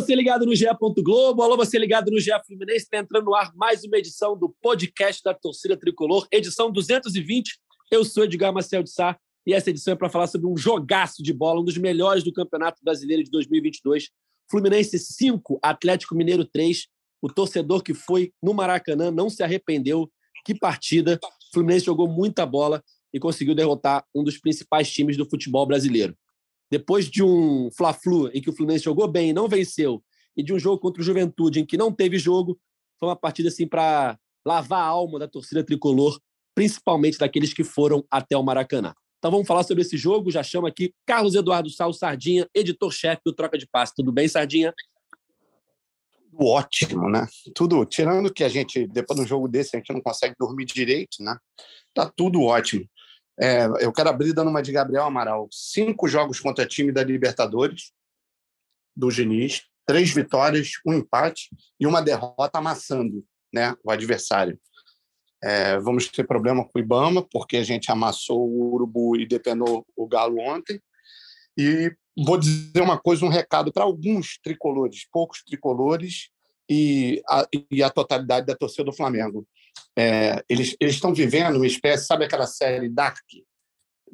você ligado no GE. Globo, alô, você ligado no GE Fluminense. Está entrando no ar mais uma edição do podcast da Torcida Tricolor, edição 220. Eu sou Edgar Marcel de Sá e essa edição é para falar sobre um jogaço de bola, um dos melhores do Campeonato Brasileiro de 2022. Fluminense 5, Atlético Mineiro 3. O torcedor que foi no Maracanã não se arrependeu. Que partida! O Fluminense jogou muita bola e conseguiu derrotar um dos principais times do futebol brasileiro depois de um Fla-Flu em que o Fluminense jogou bem e não venceu, e de um jogo contra o Juventude em que não teve jogo, foi uma partida assim para lavar a alma da torcida tricolor, principalmente daqueles que foram até o Maracanã. Então vamos falar sobre esse jogo. Já chamo aqui Carlos Eduardo Sal Sardinha, editor-chefe do Troca de Passe. Tudo bem, Sardinha? Ótimo, né? Tudo, tirando que a gente, depois de um jogo desse, a gente não consegue dormir direito, né? Tá tudo ótimo. É, eu quero abrir dando uma de Gabriel Amaral. Cinco jogos contra time da Libertadores, do Diniz, três vitórias, um empate e uma derrota amassando né, o adversário. É, vamos ter problema com o Ibama, porque a gente amassou o Urubu e depenou o Galo ontem. E vou dizer uma coisa, um recado para alguns tricolores, poucos tricolores, e a, e a totalidade da torcida do Flamengo. É, eles estão vivendo uma espécie, sabe aquela série Dark,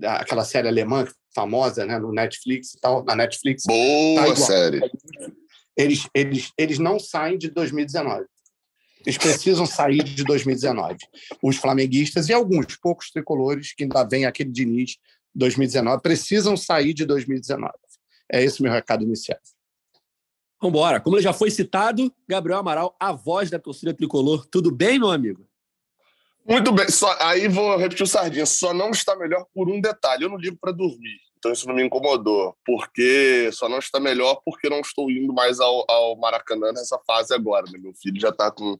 aquela série alemã famosa, né, no Netflix e tal, na Netflix. Boa tá série. Eles, eles, eles não saem de 2019. Eles precisam sair de 2019. Os flamenguistas e alguns poucos tricolores que ainda vem aquele Diniz 2019 precisam sair de 2019. É esse o meu recado inicial. Vamos embora. Como já foi citado, Gabriel Amaral, a voz da torcida tricolor. Tudo bem, meu amigo? Muito bem. Só, aí vou repetir o Sardinha. Só não está melhor por um detalhe. Eu não ligo para dormir. Então isso não me incomodou. Porque só não está melhor porque não estou indo mais ao, ao Maracanã nessa fase agora. Né? Meu filho já está com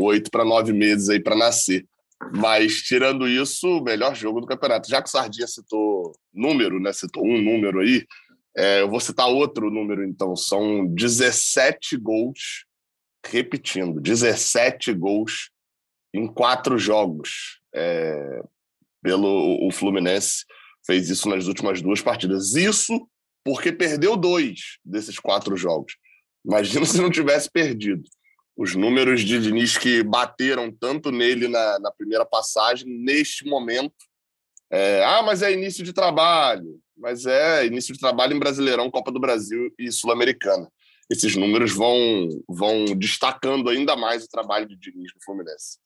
oito para nove meses aí para nascer. Mas, tirando isso, melhor jogo do campeonato. Já que o Sardinha citou número, né? Citou um número aí, é, eu vou citar outro número, então. São 17 gols, repetindo, 17 gols em quatro jogos. É, pelo o Fluminense fez isso nas últimas duas partidas. Isso porque perdeu dois desses quatro jogos. Imagina se não tivesse perdido. Os números de Diniz que bateram tanto nele na, na primeira passagem, neste momento. É, ah, mas é início de trabalho mas é início de trabalho em Brasileirão, Copa do Brasil e Sul-Americana. Esses números vão, vão destacando ainda mais o trabalho de Diniz no Fluminense.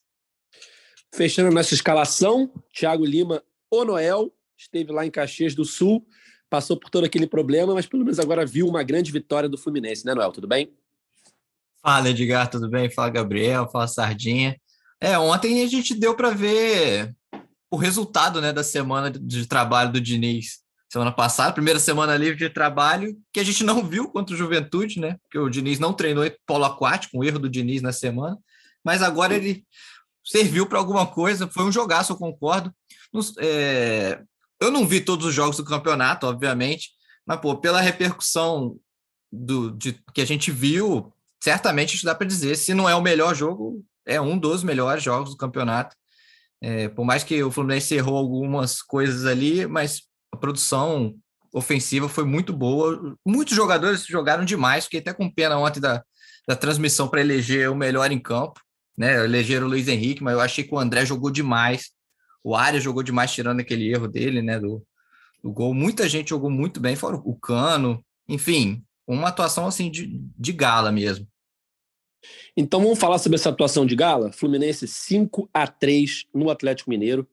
Fechando nossa escalação, Thiago Lima, o Noel, esteve lá em Caxias do Sul, passou por todo aquele problema, mas pelo menos agora viu uma grande vitória do Fluminense, né, Noel? Tudo bem? Fala, Edgar, tudo bem? Fala, Gabriel, fala, Sardinha. É, ontem a gente deu para ver o resultado né, da semana de trabalho do Diniz semana passada, primeira semana livre de trabalho, que a gente não viu contra o Juventude, né? Porque o Diniz não treinou polo aquático, um erro do Diniz na semana, mas agora ele serviu para alguma coisa, foi um jogaço, eu concordo. É, eu não vi todos os jogos do campeonato, obviamente, mas pô, pela repercussão do, de, que a gente viu, certamente isso dá para dizer, se não é o melhor jogo, é um dos melhores jogos do campeonato. É, por mais que o Fluminense errou algumas coisas ali, mas produção ofensiva foi muito boa. Muitos jogadores jogaram demais, fiquei até com pena ontem da, da transmissão para eleger o melhor em campo, né? Elegeram o Luiz Henrique, mas eu achei que o André jogou demais. O Arias jogou demais, tirando aquele erro dele, né? Do, do gol. Muita gente jogou muito bem, fora o Cano, enfim, uma atuação assim de, de gala mesmo. Então vamos falar sobre essa atuação de gala? Fluminense 5 a 3 no Atlético Mineiro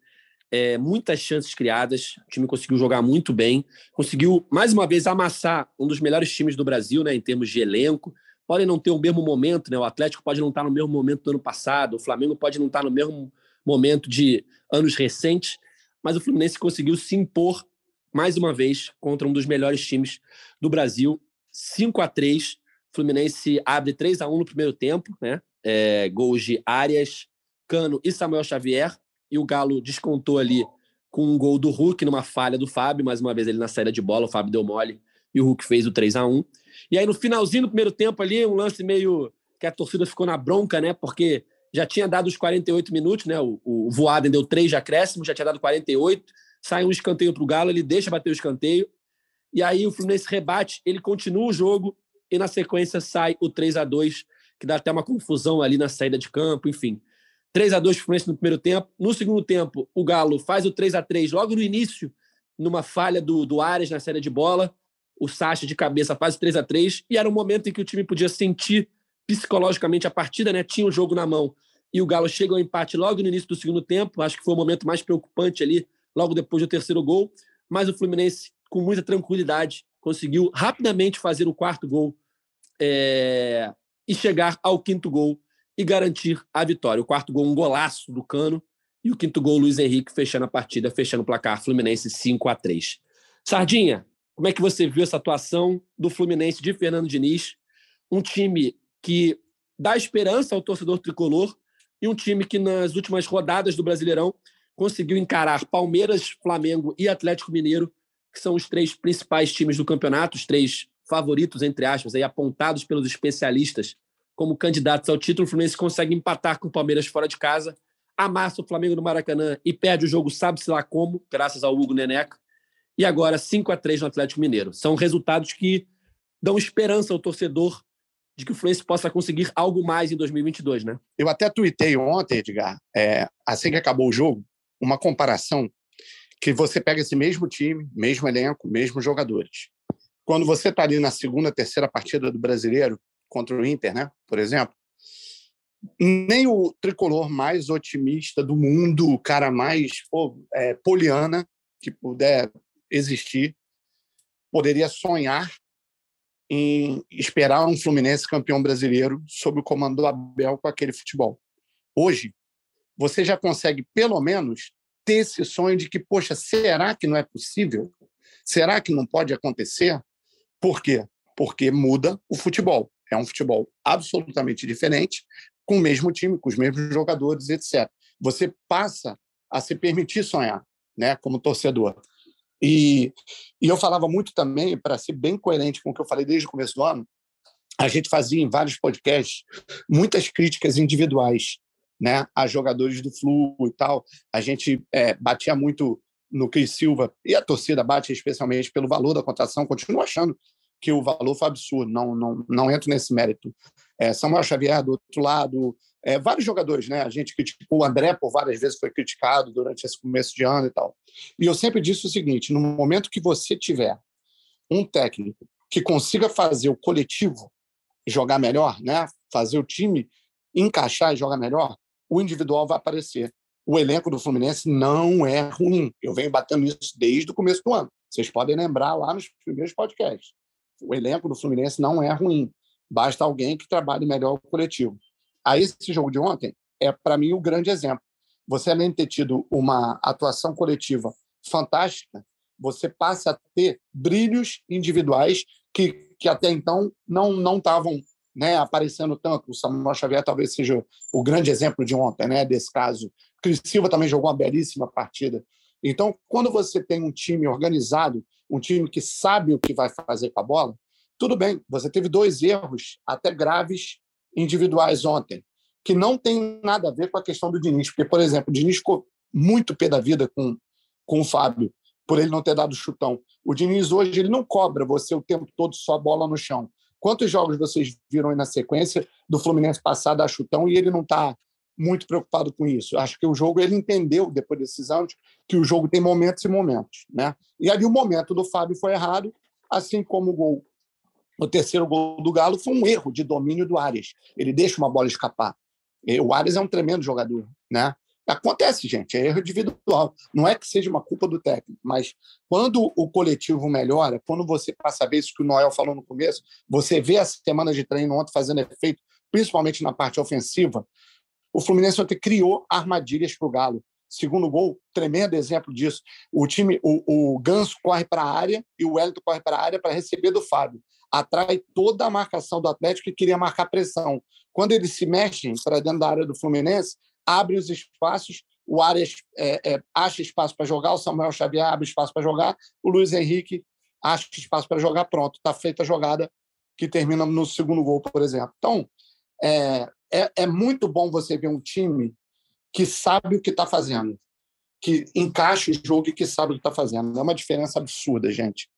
é, muitas chances criadas, o time conseguiu jogar muito bem, conseguiu mais uma vez amassar um dos melhores times do Brasil, né, em termos de elenco. Podem não ter o mesmo momento, né? O Atlético pode não estar no mesmo momento do ano passado, o Flamengo pode não estar no mesmo momento de anos recentes, mas o Fluminense conseguiu se impor mais uma vez contra um dos melhores times do Brasil, 5 a 3 Fluminense abre 3 a 1 no primeiro tempo, né? É, gols de Arias, Cano e Samuel Xavier e o Galo descontou ali com um gol do Hulk numa falha do Fábio, mais uma vez ele na saída de bola, o Fábio deu mole e o Hulk fez o 3 a 1 E aí no finalzinho do primeiro tempo ali, um lance meio que a torcida ficou na bronca, né? Porque já tinha dado os 48 minutos, né? O, o Voaden deu três de acréscimo, já tinha dado 48, sai um escanteio para o Galo, ele deixa bater o escanteio, e aí o Fluminense rebate, ele continua o jogo, e na sequência sai o 3 a 2 que dá até uma confusão ali na saída de campo, enfim. 3 a 2 Fluminense no primeiro tempo. No segundo tempo, o Galo faz o 3 a 3 logo no início, numa falha do, do Ares na saída de bola. O Sacha de cabeça faz o 3 a 3 e era um momento em que o time podia sentir psicologicamente a partida, né? Tinha o jogo na mão. E o Galo chega ao empate logo no início do segundo tempo. Acho que foi o momento mais preocupante ali, logo depois do terceiro gol. Mas o Fluminense, com muita tranquilidade, conseguiu rapidamente fazer o quarto gol é... e chegar ao quinto gol e garantir a vitória. O quarto gol, um golaço do Cano. E o quinto gol, Luiz Henrique fechando a partida, fechando o placar Fluminense 5 a 3 Sardinha, como é que você viu essa atuação do Fluminense de Fernando Diniz? Um time que dá esperança ao torcedor tricolor e um time que nas últimas rodadas do Brasileirão conseguiu encarar Palmeiras, Flamengo e Atlético Mineiro, que são os três principais times do campeonato, os três favoritos, entre aspas, aí, apontados pelos especialistas como candidatos ao título. O Fluminense consegue empatar com o Palmeiras fora de casa, amassa o Flamengo no Maracanã e perde o jogo, sabe-se lá como, graças ao Hugo Neneca. E agora 5 a 3 no Atlético Mineiro. São resultados que dão esperança ao torcedor de que o Fluminense possa conseguir algo mais em 2022, né? Eu até tuitei ontem, Edgar, é, assim que acabou o jogo, uma comparação que você pega esse mesmo time, mesmo elenco, mesmos jogadores. Quando você está ali na segunda, terceira partida do Brasileiro contra o Inter, né? Por exemplo, nem o tricolor mais otimista do mundo, o cara mais pô, é, poliana que puder existir, poderia sonhar em esperar um Fluminense campeão brasileiro sob o comando do Abel com aquele futebol. Hoje, você já consegue, pelo menos, ter esse sonho de que, poxa, será que não é possível? Será que não pode acontecer? Por quê? Porque muda o futebol. É um futebol absolutamente diferente, com o mesmo time, com os mesmos jogadores, etc. Você passa a se permitir sonhar, né, como torcedor. E, e eu falava muito também, para ser bem coerente com o que eu falei desde o começo do ano, a gente fazia em vários podcasts muitas críticas individuais né, a jogadores do Flu e tal. A gente é, batia muito no Cris Silva, e a torcida bate especialmente pelo valor da contratação, continuo achando que o valor foi absurdo, não, não, não entro nesse mérito. É, Samuel Xavier do outro lado, é, vários jogadores, né? A gente criticou o André por várias vezes, foi criticado durante esse começo de ano e tal. E eu sempre disse o seguinte: no momento que você tiver um técnico que consiga fazer o coletivo jogar melhor, né? Fazer o time encaixar e jogar melhor, o individual vai aparecer. O elenco do Fluminense não é ruim. Eu venho batendo isso desde o começo do ano. Vocês podem lembrar lá nos primeiros podcasts. O elenco do Fluminense não é ruim. Basta alguém que trabalhe melhor o coletivo. Aí, esse jogo de ontem é, para mim, o grande exemplo. Você, além de ter tido uma atuação coletiva fantástica, você passa a ter brilhos individuais que, que até então não estavam né, aparecendo tanto. O Samuel Xavier talvez seja o grande exemplo de ontem, né, desse caso. Cris Silva também jogou uma belíssima partida. Então, quando você tem um time organizado, um time que sabe o que vai fazer com a bola, tudo bem, você teve dois erros até graves individuais ontem, que não tem nada a ver com a questão do Diniz. Porque, por exemplo, o Diniz ficou muito pé da vida com, com o Fábio, por ele não ter dado chutão. O Diniz hoje ele não cobra você o tempo todo só bola no chão. Quantos jogos vocês viram aí na sequência do Fluminense passar dar chutão e ele não está muito preocupado com isso? Acho que o jogo ele entendeu depois desses anos que o jogo tem momentos e momentos, né? E ali o momento do Fábio foi errado, assim como o gol, o terceiro gol do Galo foi um erro de domínio do Ares. Ele deixa uma bola escapar. O Ares é um tremendo jogador, né? Acontece, gente, é erro individual. Não é que seja uma culpa do técnico, mas quando o coletivo melhora, quando você passa a ver isso que o Noel falou no começo, você vê as semanas de treino ontem fazendo efeito, principalmente na parte ofensiva, o Fluminense ontem criou armadilhas para o Galo. Segundo gol, tremendo exemplo disso. O time, o, o Ganso corre para a área e o Wellington corre para a área para receber do Fábio. Atrai toda a marcação do Atlético que queria marcar pressão. Quando eles se mexem para dentro da área do Fluminense, abre os espaços, o Arias é, é, acha espaço para jogar, o Samuel Xavier abre espaço para jogar, o Luiz Henrique acha espaço para jogar, pronto, está feita a jogada que termina no segundo gol, por exemplo. Então, é, é, é muito bom você ver um time que sabe o que está fazendo, que encaixa o jogo e que sabe o que está fazendo. É uma diferença absurda, gente.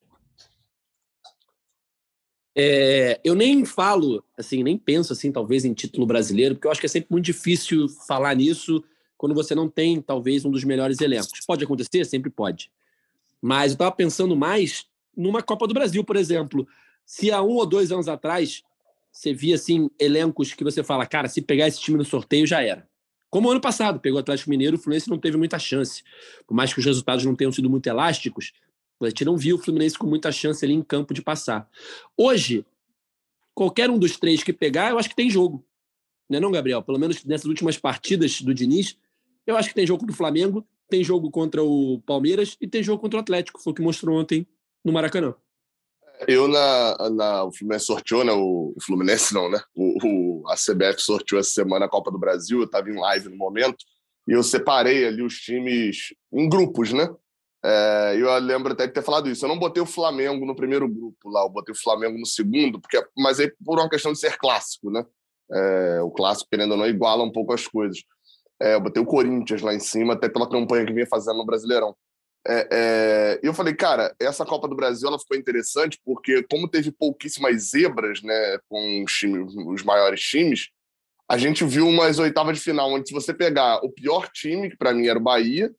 É, eu nem falo, assim, nem penso, assim, talvez em título brasileiro, porque eu acho que é sempre muito difícil falar nisso quando você não tem, talvez, um dos melhores elencos. Pode acontecer? Sempre pode. Mas eu estava pensando mais numa Copa do Brasil, por exemplo. Se há um ou dois anos atrás você via assim elencos que você fala, cara, se pegar esse time no sorteio já era. Como ano passado, pegou o Atlético Mineiro, o Fluminense não teve muita chance. Por mais que os resultados não tenham sido muito elásticos, a gente não viu o Fluminense com muita chance ali em campo de passar. Hoje, qualquer um dos três que pegar, eu acho que tem jogo. Não é não, Gabriel? Pelo menos nessas últimas partidas do Diniz, eu acho que tem jogo do Flamengo, tem jogo contra o Palmeiras e tem jogo contra o Atlético, foi o que mostrou ontem no Maracanã. Eu, na, na, o Fluminense sorteou, né? O, o Fluminense não, né? O, o, a CBF sorteou essa semana a Copa do Brasil, eu estava em live no momento, e eu separei ali os times em grupos, né? É, eu lembro até de ter falado isso. Eu não botei o Flamengo no primeiro grupo lá, eu botei o Flamengo no segundo, porque, mas aí por uma questão de ser clássico, né? É, o clássico, querendo ou não, iguala um pouco as coisas. É, eu botei o Corinthians lá em cima, até pela campanha que vinha fazendo no Brasileirão. É, é, eu falei, cara, essa Copa do Brasil ela ficou interessante porque, como teve pouquíssimas zebras né, com os, os maiores times, a gente viu umas oitavas de final, onde se você pegar o pior time, que para mim era o Bahia,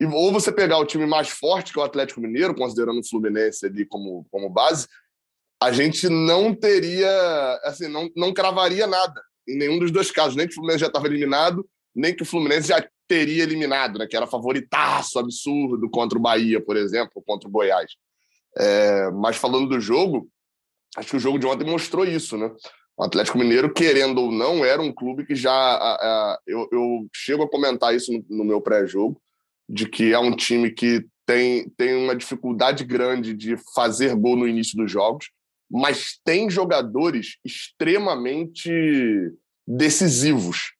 e, ou você pegar o time mais forte, que é o Atlético Mineiro, considerando o Fluminense ali como, como base, a gente não teria, assim, não, não cravaria nada em nenhum dos dois casos, nem que o Fluminense já estava eliminado, nem que o Fluminense já teria eliminado, né? Que era favoritaço absurdo contra o Bahia, por exemplo, contra o Goiás. É, mas falando do jogo, acho que o jogo de ontem mostrou isso, né? O Atlético Mineiro, querendo ou não, era um clube que já. A, a, eu, eu, chego a comentar isso no, no meu pré-jogo, de que é um time que tem, tem uma dificuldade grande de fazer gol no início dos jogos, mas tem jogadores extremamente decisivos.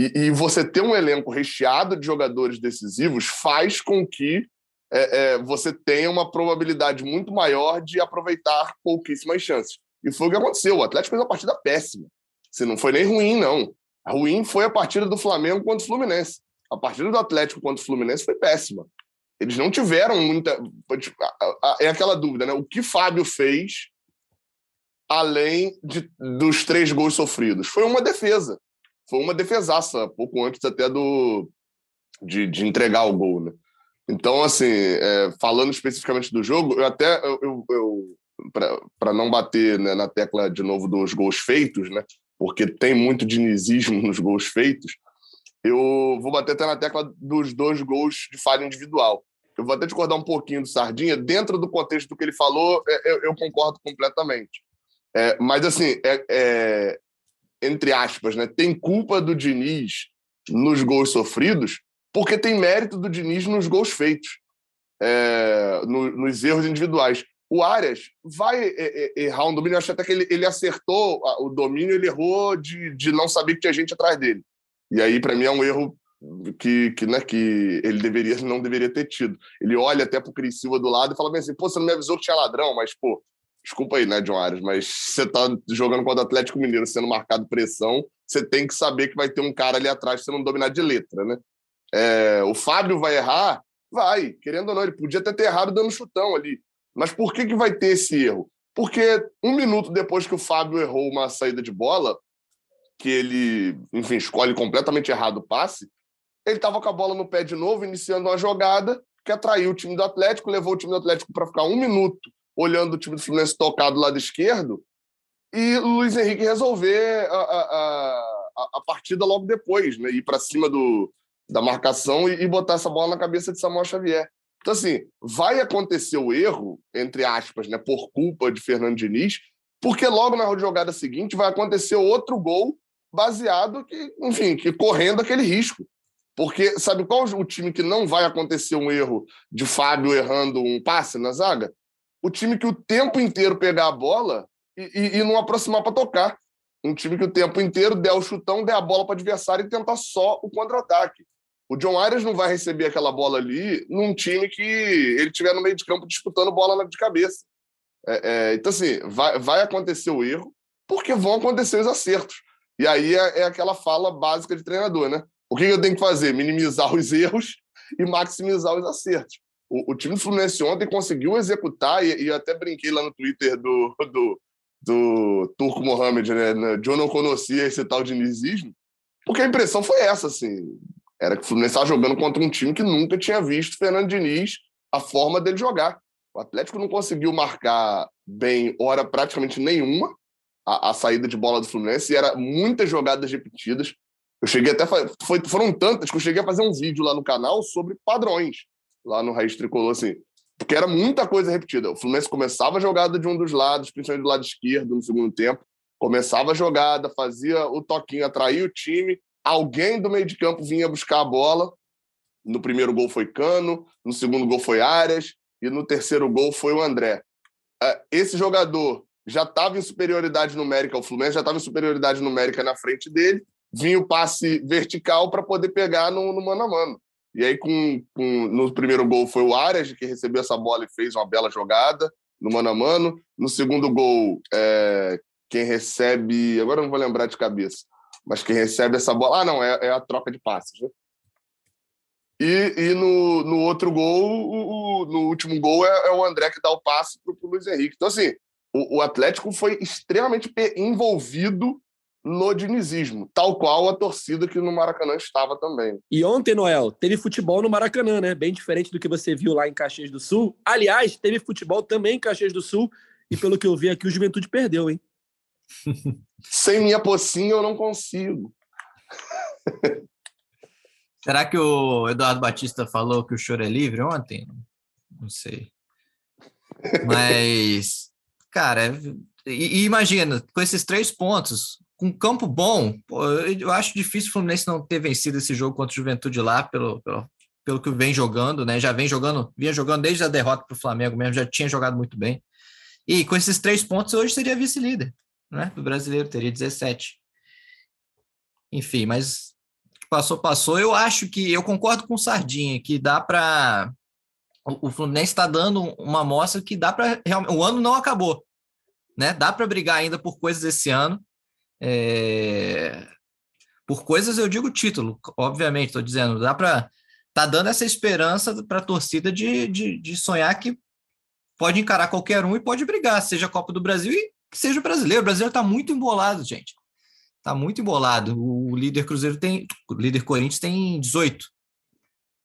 E, e, você ter um elenco recheado de jogadores decisivos faz com que é, é, você tenha uma probabilidade muito maior de aproveitar pouquíssimas chances. E foi o que aconteceu. O Atlético fez uma partida péssima. Se não foi nem ruim, não. A ruim foi a partida do Flamengo contra o Fluminense. A partida do Atlético contra o Fluminense foi péssima. Eles não tiveram muita. É aquela dúvida, né? O que Fábio fez além de, dos três gols sofridos? Foi uma defesa foi uma defesaça, pouco antes até do de, de entregar o gol, né? Então, assim, é, falando especificamente do jogo, eu até eu, eu, para não bater né, na tecla de novo dos gols feitos, né? Porque tem muito dinizismo nos gols feitos. Eu vou bater até na tecla dos dois gols de falha individual. Eu vou até discordar um pouquinho do Sardinha. Dentro do contexto do que ele falou, é, eu, eu concordo completamente. É, mas, assim, é, é, entre aspas, né, tem culpa do Diniz nos gols sofridos, porque tem mérito do Diniz nos gols feitos, é, no, nos erros individuais. O Arias vai errar um domínio, eu acho até que ele, ele acertou o domínio, ele errou de, de não saber que tinha gente atrás dele. E aí, para mim, é um erro que, que, né, que ele deveria não deveria ter tido. Ele olha até pro Cris Silva do lado e fala bem assim, pô, você não me avisou que tinha ladrão, mas, pô, Desculpa aí, né, John Arias, mas você tá jogando contra o Atlético Mineiro sendo marcado pressão, você tem que saber que vai ter um cara ali atrás você não dominar de letra, né? É, o Fábio vai errar? Vai, querendo ou não, ele podia até ter errado dando chutão ali. Mas por que, que vai ter esse erro? Porque um minuto depois que o Fábio errou uma saída de bola, que ele, enfim, escolhe completamente errado o passe, ele estava com a bola no pé de novo, iniciando uma jogada que atraiu o time do Atlético, levou o time do Atlético para ficar um minuto olhando o time do Fluminense tocar do lado esquerdo e o Luiz Henrique resolver a, a, a, a partida logo depois, né? Ir para cima do, da marcação e, e, botar essa bola na cabeça de Samuel Xavier. Então, assim, vai acontecer o erro, entre aspas, né, por culpa de Fernando Diniz, porque logo na jogada seguinte vai acontecer outro gol baseado que, enfim, que correndo aquele risco. Porque sabe qual o time que não vai acontecer um erro de Fábio errando um passe na zaga? O time que o tempo inteiro pegar a bola e, e, e não aproximar para tocar. Um time que o tempo inteiro der o chutão, der a bola para o adversário e tentar só o contra-ataque. O John Arias não vai receber aquela bola ali num time que ele tiver no meio de campo disputando bola de cabeça. É, é, então, assim, vai, vai acontecer o erro, porque vão acontecer os acertos. E aí é, é aquela fala básica de treinador, né? O que eu tenho que fazer? Minimizar os erros e maximizar os acertos o, o time do Fluminense ontem conseguiu executar, e, e até brinquei lá no Twitter do, do, do Turco Mohamed, né? De eu não conhecia esse tal dinizismo, porque a impressão foi essa, assim. Era que o Fluminense estava jogando contra um time que nunca tinha visto Fernando Diniz, a forma dele jogar. O Atlético não conseguiu marcar bem hora praticamente nenhuma a, a saída de bola do Fluminense e era muitas jogadas repetidas. Eu cheguei até foi, foram tantas que eu cheguei a fazer um vídeo lá no canal sobre padrões lá no Raiz Tricolor assim, porque era muita coisa repetida. O Fluminense começava a jogada de um dos lados, principalmente do lado esquerdo no segundo tempo, começava a jogada, fazia o toquinho, atraía o time, alguém do meio de campo vinha buscar a bola. No primeiro gol foi Cano, no segundo gol foi Arias e no terceiro gol foi o André. É, esse jogador já estava em superioridade numérica, o Fluminense já estava em superioridade numérica na frente dele, vinha o passe vertical para poder pegar no, no, mano a mano. E aí, com, com, no primeiro gol foi o Arias que recebeu essa bola e fez uma bela jogada no mano a mano. No segundo gol, é, quem recebe. Agora não vou lembrar de cabeça, mas quem recebe essa bola. Ah, não, é, é a troca de passes, né? E, e no, no outro gol, o, o, no último gol, é, é, o André que dá o passe para o Luiz Henrique. Então, assim, o, o Atlético foi extremamente envolvido no dinizismo, tal qual a torcida que no Maracanã estava também. E ontem, Noel, teve futebol no Maracanã, né? Bem diferente do que você viu lá em Caxias do Sul. Aliás, teve futebol também em Caxias do Sul, e pelo que eu vi aqui, o Juventude perdeu, hein? Sem minha pocinha eu não consigo. Será que o Eduardo Batista falou que o choro é livre ontem? Não sei. Mas, cara, e, e imagina, com esses três pontos, com campo bom, pô, eu acho difícil o Fluminense não ter vencido esse jogo contra o Juventude lá, pelo, pelo, pelo que vem jogando, né? Já vem jogando, vinha jogando desde a derrota para o Flamengo mesmo, já tinha jogado muito bem. E com esses três pontos, hoje seria vice-líder, né? Do brasileiro, teria 17. Enfim, mas passou, passou. Eu acho que eu concordo com o Sardinha, que dá para. O Fluminense está dando uma amostra que dá para. O ano não acabou. Né? Dá para brigar ainda por coisas esse ano. É... Por coisas eu digo título, obviamente, estou dizendo, dá para tá dando essa esperança para a torcida de, de, de, sonhar que pode encarar qualquer um e pode brigar, seja a Copa do Brasil e seja o brasileiro. O brasileiro está muito embolado, gente. Está muito embolado. O líder Cruzeiro tem. O líder Corinthians tem 18.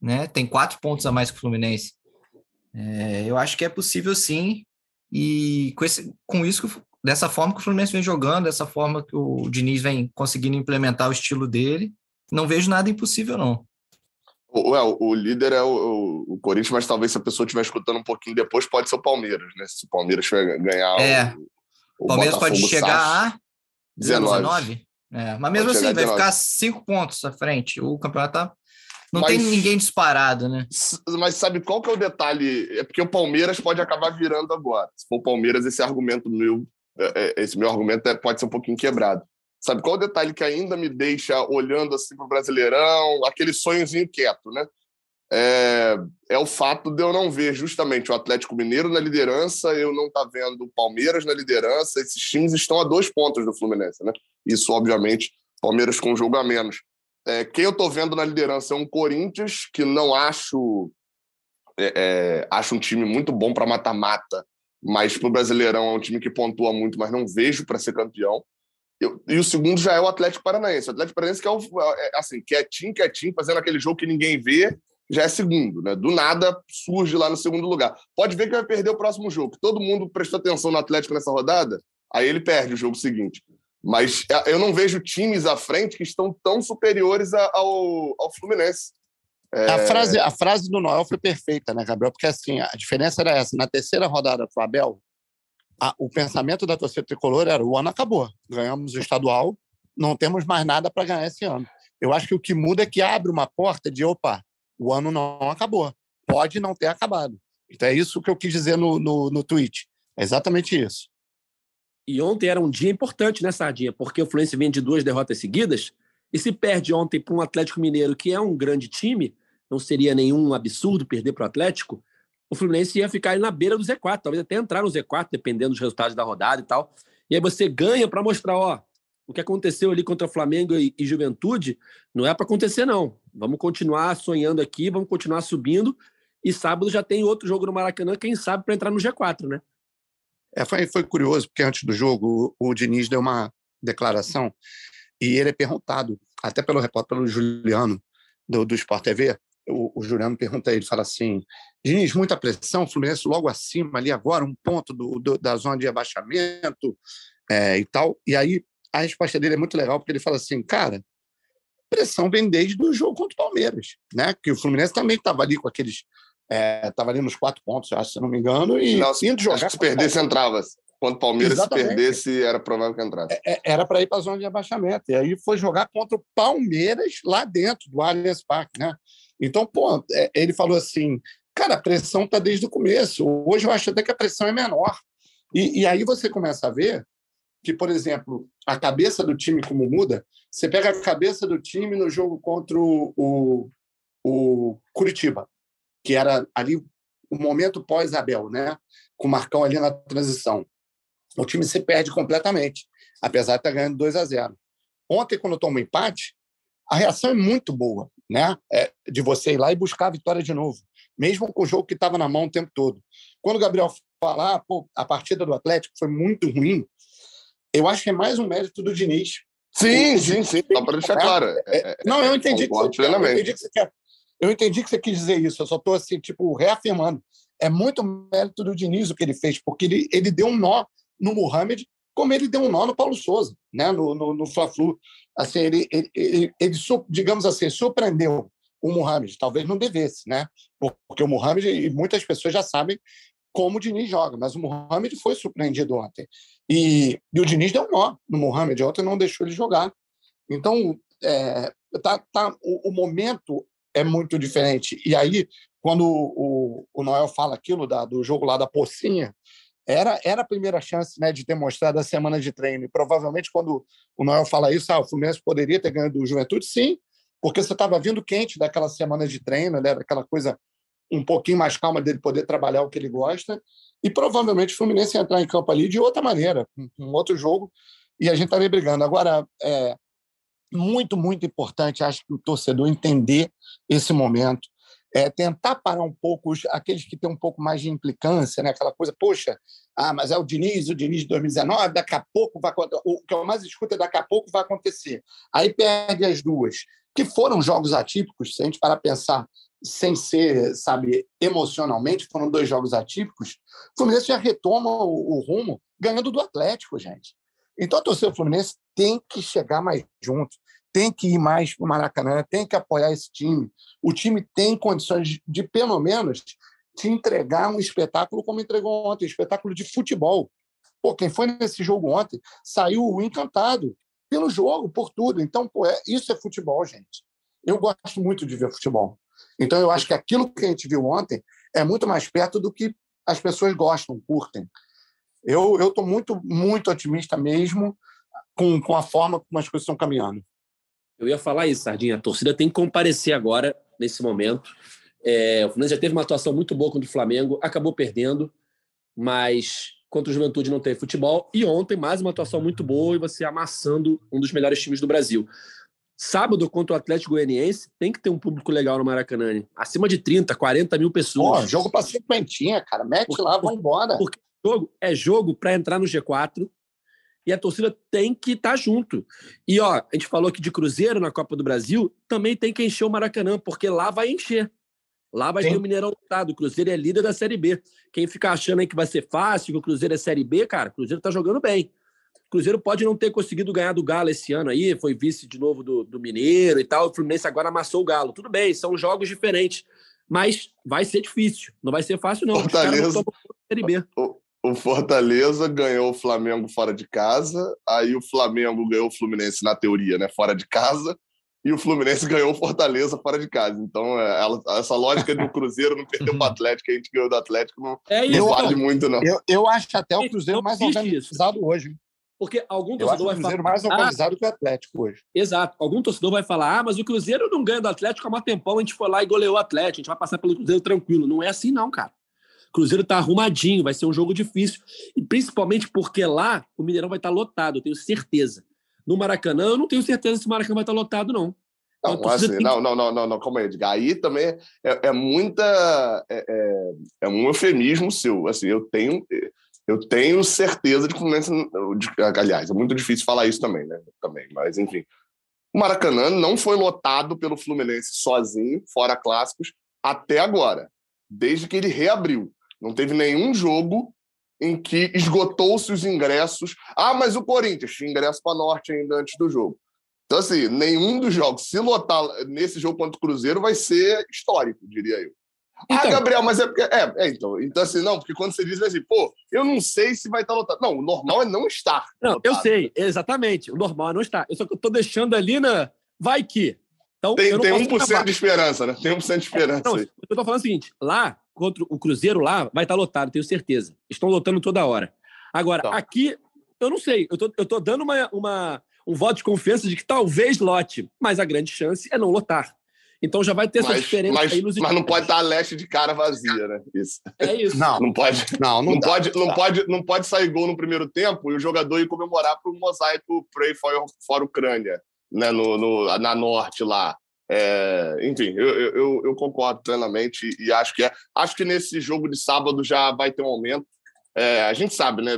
Né? Tem quatro pontos a mais que o Fluminense. É, eu acho que é possível sim. E com, esse, com isso, dessa forma que o Fluminense vem jogando, dessa forma que o Diniz vem conseguindo implementar o estilo dele, não vejo nada impossível, não. Ué, o líder é o, o, Corinthians, mas talvez se a pessoa estiver escutando um pouquinho depois, pode ser o Palmeiras, né? Se o Palmeiras ganhar é. o, o Palmeiras Botafogo pode chegar a 19. 19? É, mas mesmo pode assim, vai ficar cinco pontos à frente. O campeonato tá... não mas, tem ninguém disparado, né? Mas sabe qual que é o detalhe? É porque o Palmeiras pode acabar virando agora. Se for o Palmeiras, esse argumento meu esse meu argumento é, pode ser um pouquinho quebrado. Sabe qual o detalhe que ainda me deixa olhando assim para o Brasileirão, aquele sonhozinho quieto, né? É, é, o fato de eu não ver justamente o Atlético Mineiro na liderança, eu não tá vendo o Palmeiras na liderança, esses times estão a dois pontos do Fluminense, né? Isso, obviamente, Palmeiras com um jogo a menos. É, quem eu tô vendo na liderança é um Corinthians, que não acho é, é acho um time muito bom para mata-mata mas para o Brasileirão é um time que pontua muito, mas não vejo para ser campeão. Eu, e o segundo já é o Atlético Paranaense. O Atlético Paranaense que é, o, é assim, quietinho, quietinho, fazendo aquele jogo que ninguém vê, já é segundo, né? Do nada surge lá no segundo lugar. Pode ver que vai perder o próximo jogo. Todo mundo prestou atenção no Atlético nessa rodada, aí ele perde o jogo seguinte. Mas é, eu não vejo times à frente que estão tão superiores ao, ao Fluminense. É... A, frase, a frase do Noel foi perfeita, né, Gabriel? Porque assim, a diferença era essa. Na terceira rodada com o Abel, a, o pensamento da torcida tricolor era: o ano acabou, ganhamos o estadual, não temos mais nada para ganhar esse ano. Eu acho que o que muda é que abre uma porta de: opa, o ano não acabou, pode não ter acabado. Então é isso que eu quis dizer no, no, no tweet. É exatamente isso. E ontem era um dia importante, né, Sardinha? Porque o Fluminense vem de duas derrotas seguidas e se perde ontem para um Atlético Mineiro, que é um grande time, não seria nenhum absurdo perder para o Atlético, o Fluminense ia ficar na beira do Z4, talvez até entrar no Z4, dependendo dos resultados da rodada e tal. E aí você ganha para mostrar, ó, o que aconteceu ali contra Flamengo e, e Juventude não é para acontecer, não. Vamos continuar sonhando aqui, vamos continuar subindo. E sábado já tem outro jogo no Maracanã, quem sabe, para entrar no G4, né? É, foi, foi curioso, porque antes do jogo o, o Diniz deu uma declaração e ele é perguntado, até pelo repórter, pelo Juliano, do, do Sport TV, o, o Juliano pergunta a ele, fala assim, Diniz, muita pressão, Fluminense logo acima, ali agora, um ponto do, do da zona de abaixamento é, e tal. E aí a resposta dele é muito legal, porque ele fala assim, cara, pressão vem desde o jogo contra o Palmeiras, né? Que o Fluminense também estava ali com aqueles estava é, ali nos quatro pontos, acho, se não me engano, e não, se, jogar. se perdesse, entrava. Quando o Palmeiras Exatamente. se perdesse, era provável que entrasse. É, é era para ir para a zona de abaixamento. E aí foi jogar contra o Palmeiras lá dentro do Allianz Parque, né? Então, pô, é, ele falou assim: cara, a pressão está desde o começo. Hoje eu acho até que a pressão é menor. E, e aí você começa a ver que, por exemplo, a cabeça do time como muda. Você pega a cabeça do time no jogo contra o, o, o Curitiba que era ali o momento pós-Abel, né? com o Marcão ali na transição. O time se perde completamente, apesar de estar ganhando 2 a 0. Ontem, quando toma um empate, a reação é muito boa, né? É de você ir lá e buscar a vitória de novo, mesmo com o jogo que estava na mão o tempo todo. Quando o Gabriel falar, pô, a partida do Atlético foi muito ruim, eu acho que é mais um mérito do Diniz. Sim, sim, sim. Só para deixar claro. É, é, não, eu entendi, que você, eu entendi que você quer eu entendi que você quis dizer isso, eu só estou assim, tipo, reafirmando. É muito mérito do Diniz o que ele fez, porque ele, ele deu um nó no Mohamed, como ele deu um nó no Paulo Souza, né? no, no, no Fla-Flu. Assim, ele, ele, ele, ele, digamos assim, surpreendeu o Mohamed. Talvez não devesse, né? Porque o Mohamed, e muitas pessoas já sabem como o Diniz joga, mas o Mohamed foi surpreendido ontem. E, e o Diniz deu um nó no Mohamed, ontem não deixou ele jogar. Então, é, tá, tá, o, o momento é muito diferente. E aí, quando o, o Noel fala aquilo da, do jogo lá da Pocinha, era, era a primeira chance né, de ter mostrado a semana de treino. E provavelmente, quando o Noel fala isso, ah, o Fluminense poderia ter ganho do Juventude, sim, porque você estava vindo quente daquela semana de treino, né, daquela coisa um pouquinho mais calma dele poder trabalhar o que ele gosta. E provavelmente o Fluminense ia entrar em campo ali de outra maneira, um outro jogo, e a gente estaria brigando. Agora, é, muito, muito importante, acho que o torcedor entender esse momento, é tentar parar um pouco os, aqueles que têm um pouco mais de implicância, né? aquela coisa, poxa, ah, mas é o Diniz, o Diniz de 2019, daqui a pouco vai o que eu mais escuto é daqui a pouco vai acontecer. Aí perde as duas, que foram jogos atípicos, se a gente parar pensar sem ser, sabe, emocionalmente, foram dois jogos atípicos, o Fluminense já retoma o, o rumo ganhando do Atlético, gente. Então a torcida do Fluminense tem que chegar mais junto, tem que ir mais para o Maracanã, tem que apoiar esse time. O time tem condições de, pelo menos, te entregar um espetáculo como entregou ontem, um espetáculo de futebol. Pô, quem foi nesse jogo ontem saiu encantado pelo jogo, por tudo. Então, pô, é, isso é futebol, gente. Eu gosto muito de ver futebol. Então, eu acho que aquilo que a gente viu ontem é muito mais perto do que as pessoas gostam, curtem. Eu estou muito, muito otimista mesmo com, com a forma como as coisas estão caminhando. Eu ia falar isso, Sardinha. A torcida tem que comparecer agora, nesse momento. É, o Fluminense já teve uma atuação muito boa contra o Flamengo, acabou perdendo, mas contra o Juventude não teve futebol. E ontem, mais uma atuação muito boa e você amassando um dos melhores times do Brasil. Sábado, contra o Atlético Goianiense, tem que ter um público legal no Maracanã. Acima de 30, 40 mil pessoas. Pô, jogo para cinquentinha, cara. Mete porque, lá, vamos embora. Porque jogo é jogo para entrar no G4, e a torcida tem que estar tá junto. E ó, a gente falou aqui de Cruzeiro na Copa do Brasil, também tem que encher o Maracanã, porque lá vai encher. Lá vai Sim. ter o Mineirão lotado. O Cruzeiro é líder da Série B. Quem fica achando aí que vai ser fácil, que o Cruzeiro é Série B, cara, o Cruzeiro tá jogando bem. O Cruzeiro pode não ter conseguido ganhar do Galo esse ano aí, foi vice de novo do, do Mineiro e tal. O Fluminense agora amassou o Galo. Tudo bem, são jogos diferentes. Mas vai ser difícil. Não vai ser fácil, não. Fortaleza. Os caras não Série B o Fortaleza ganhou o Flamengo fora de casa, aí o Flamengo ganhou o Fluminense na teoria, né, fora de casa, e o Fluminense ganhou o Fortaleza fora de casa. Então, é, ela, essa lógica do Cruzeiro não perdeu para o Atlético, a gente ganhou do Atlético, não, é não vale muito, não. Eu, eu acho até o Cruzeiro mais organizado isso. hoje. Porque algum torcedor vai falar. mais organizado ah, que o Atlético hoje. Exato. Algum torcedor vai falar: ah, mas o Cruzeiro não ganha do Atlético há mais tempão, a gente foi lá e goleou o Atlético, a gente vai passar pelo Cruzeiro tranquilo. Não é assim, não, cara. Cruzeiro está arrumadinho, vai ser um jogo difícil. E principalmente porque lá o Mineirão vai estar tá lotado, eu tenho certeza. No Maracanã, eu não tenho certeza se o Maracanã vai estar tá lotado, não. Não, assim, não, não, não, não, não, calma aí, Edgar. Aí também é, é muita. É, é, é, um eufemismo seu. Assim, eu tenho. Eu tenho certeza de que o Fluminense. Aliás, é muito difícil falar isso também, né? Também, mas enfim. O Maracanã não foi lotado pelo Fluminense sozinho, fora clássicos, até agora, desde que ele reabriu. Não teve nenhum jogo em que esgotou-se os ingressos. Ah, mas o Corinthians tinha ingresso para Norte ainda antes do jogo. Então, assim, nenhum dos jogos, se lotar nesse jogo contra o Cruzeiro, vai ser histórico, diria eu. Ah, então, ah, Gabriel, mas é porque. É, é, então. Então, assim, não, porque quando você diz assim, pô, eu não sei se vai estar lotado. Não, o normal é não estar. Não, lotado. eu sei, exatamente. O normal é não estar. Eu só que eu tô deixando ali na. Vai que. Então, tem tem 1% acabar. de esperança, né? Tem 1% de esperança. Não, eu tô falando o seguinte: lá, contra o Cruzeiro, lá, vai estar lotado, tenho certeza. Estão lotando toda hora. Agora, então. aqui, eu não sei. Eu tô, eu tô dando uma, uma, um voto de confiança de que talvez lote, mas a grande chance é não lotar. Então já vai ter mas, essa diferença mas, aí nos Mas não pode estar a leste de cara vazia, né? Isso. É isso. Não, não pode. Não, não, não pode, não pode, não pode sair gol no primeiro tempo e o jogador ir comemorar para o mosaico Pray for, for Ucrânia, né? No, no, na norte lá. É, enfim, eu, eu, eu, concordo plenamente e acho que é. Acho que nesse jogo de sábado já vai ter um aumento. É, a gente sabe, né?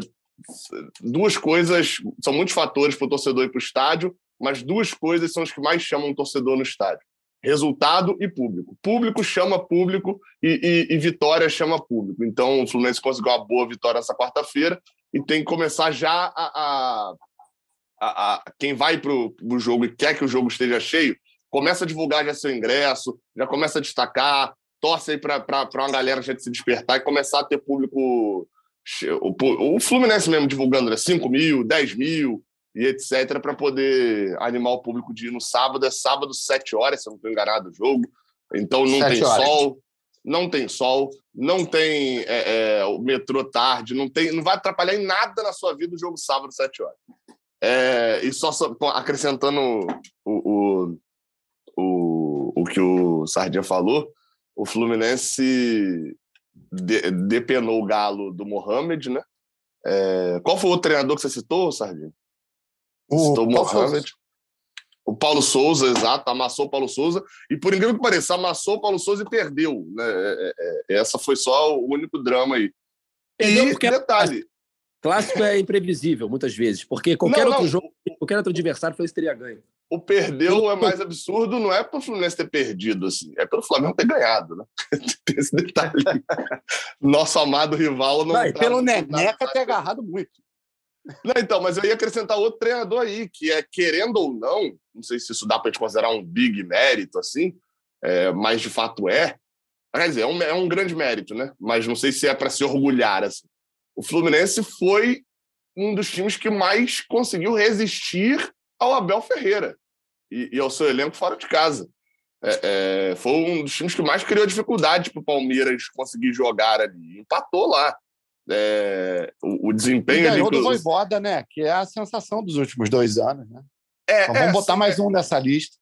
Duas coisas são muitos fatores para o torcedor ir para o estádio, mas duas coisas são as que mais chamam o torcedor no estádio resultado e público. Público chama público e, e, e, vitória chama público. Então, o Fluminense conseguiu uma boa vitória essa quarta-feira e tem que começar já a. a, a, a quem vai para o jogo e quer que o jogo esteja cheio, começa a divulgar já seu ingresso, já começa a destacar, torce aí para uma galera já se despertar e começar a ter público. O, o Fluminense mesmo divulgando né? 5 mil, 10 mil, e etc., para poder animar o público de ir no sábado. É sábado, sete horas, se eu não estou enganado, o jogo. Então não tem horas. sol, não tem sol, não tem é, é, o metrô tarde, não, tem, não vai atrapalhar em nada na sua vida o jogo sábado, sete horas. É, e só, só acrescentando o, o, o, o que o Sardinha falou, o Fluminense de, depenou o galo do Mohamed, né? É, qual foi o treinador que você citou, Sardinha? O Paulo Mohamed. O Paulo Souza, exato, amassou o Paulo Souza. E por incrível que pareça, amassou o Paulo Souza e perdeu. Né? É, é, é essa foi só o único drama aí. Perdeu e porque detalhe. Clássico é imprevisível, muitas vezes, porque qualquer não, outro não. jogo, qualquer outro adversário foi teria ganho. O perdeu é mais absurdo, não é pelo Fluminense ter perdido, assim, é pelo Flamengo ter ganhado, né? Tem esse detalhe. Nosso amado rival não. não pelo Neneca ter agarrado muito. Não, então, mas eu ia acrescentar outro treinador aí, que é, querendo ou não, não sei se isso dá para gente considerar um big mérito, assim, é, mas de fato é. Quer dizer, é um, é um grande mérito, né? Mas não sei se é para se orgulhar, assim. O Fluminense foi um dos times que mais conseguiu resistir ao Abel Ferreira e, e ao seu elenco fora de casa. É, é, foi um dos times que mais criou dificuldade para o Palmeiras conseguir jogar ali. Empatou lá é, o, o, desempenho. E ganhou ali, do Voivoda, né? Que é a sensação dos últimos dois anos, né? É, então, vamos é, botar mais um nessa lista.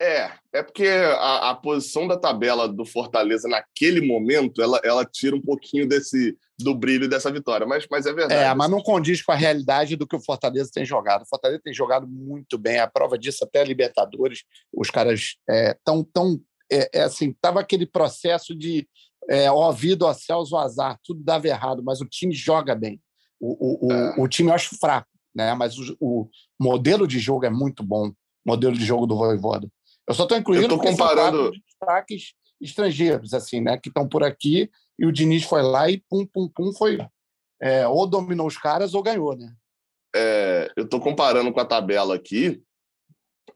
É, é porque a, a, posição da tabela do Fortaleza naquele momento, ela, ela tira um pouquinho desse do brilho dessa vitória, mas, mas é verdade. É, mas não condiz com a realidade do que o Fortaleza tem jogado. O Fortaleza tem jogado muito bem, a prova disso até a Libertadores, os caras estão é, tão, é, é, assim, tava aquele processo de é, ouvido a céus o azar, tudo dava errado, mas o time joga bem. O, o, é. o, o time eu acho fraco, né? mas o, o, modelo de jogo é muito bom, modelo de jogo do Voivoda. Eu só estou incluindo eu comparando destaques estrangeiros, assim, né? Que estão por aqui, e o Diniz foi lá e pum, pum, pum, foi. É, ou dominou os caras ou ganhou, né? É, eu estou comparando com a tabela aqui.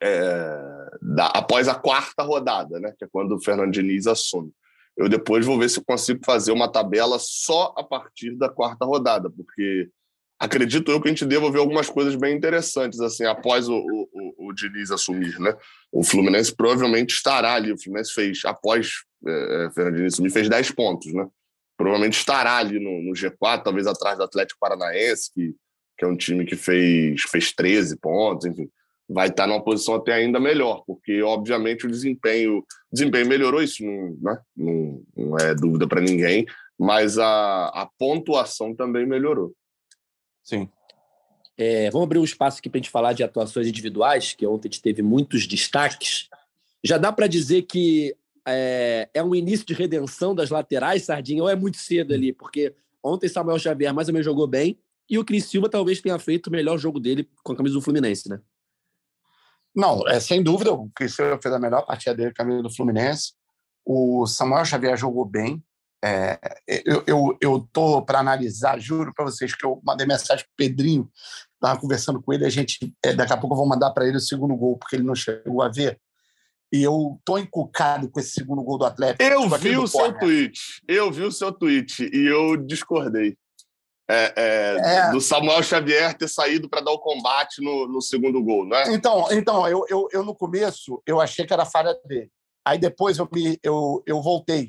É, da, após a quarta rodada, né? Que é quando o Fernando Diniz assume. Eu depois vou ver se eu consigo fazer uma tabela só a partir da quarta rodada, porque acredito eu que a gente deva ver algumas coisas bem interessantes assim após o, o, o Diniz assumir, né? O Fluminense provavelmente estará ali. O Fluminense fez, após é, é Fernando Diniz assumir, fez 10 pontos, né? Provavelmente estará ali no, no G4, talvez atrás do Atlético Paranaense, que, que é um time que fez, fez 13 pontos, enfim vai estar numa posição até ainda melhor, porque obviamente o desempenho, desempenho melhorou, isso não, né? não, não é dúvida para ninguém, mas a, a pontuação também melhorou. Sim. É, vamos abrir um espaço aqui para a gente falar de atuações individuais, que ontem a gente teve muitos destaques. Já dá para dizer que é, é um início de redenção das laterais, Sardinha, ou é muito cedo ali? Porque Ontem Samuel Xavier mais ou menos jogou bem. E o Cris Silva talvez tenha feito o melhor jogo dele com a camisa do Fluminense, né? Não, é sem dúvida. O Cris Silva fez a melhor partida dele com a camisa do Fluminense. O Samuel Xavier jogou bem. É, eu, eu, eu tô para analisar, juro para vocês que eu mandei mensagem para Pedrinho, estava conversando com ele, a gente é, daqui a pouco eu vou mandar para ele o segundo gol porque ele não chegou a ver. E eu tô encucado com esse segundo gol do Atlético. Eu vi o seu tweet, eu vi o seu tweet e eu discordei. É, é, é. do Samuel Xavier ter saído para dar o combate no, no, segundo gol, não é? Então, então eu, eu, eu no começo eu achei que era falha dele. Aí depois eu, me, eu, eu voltei.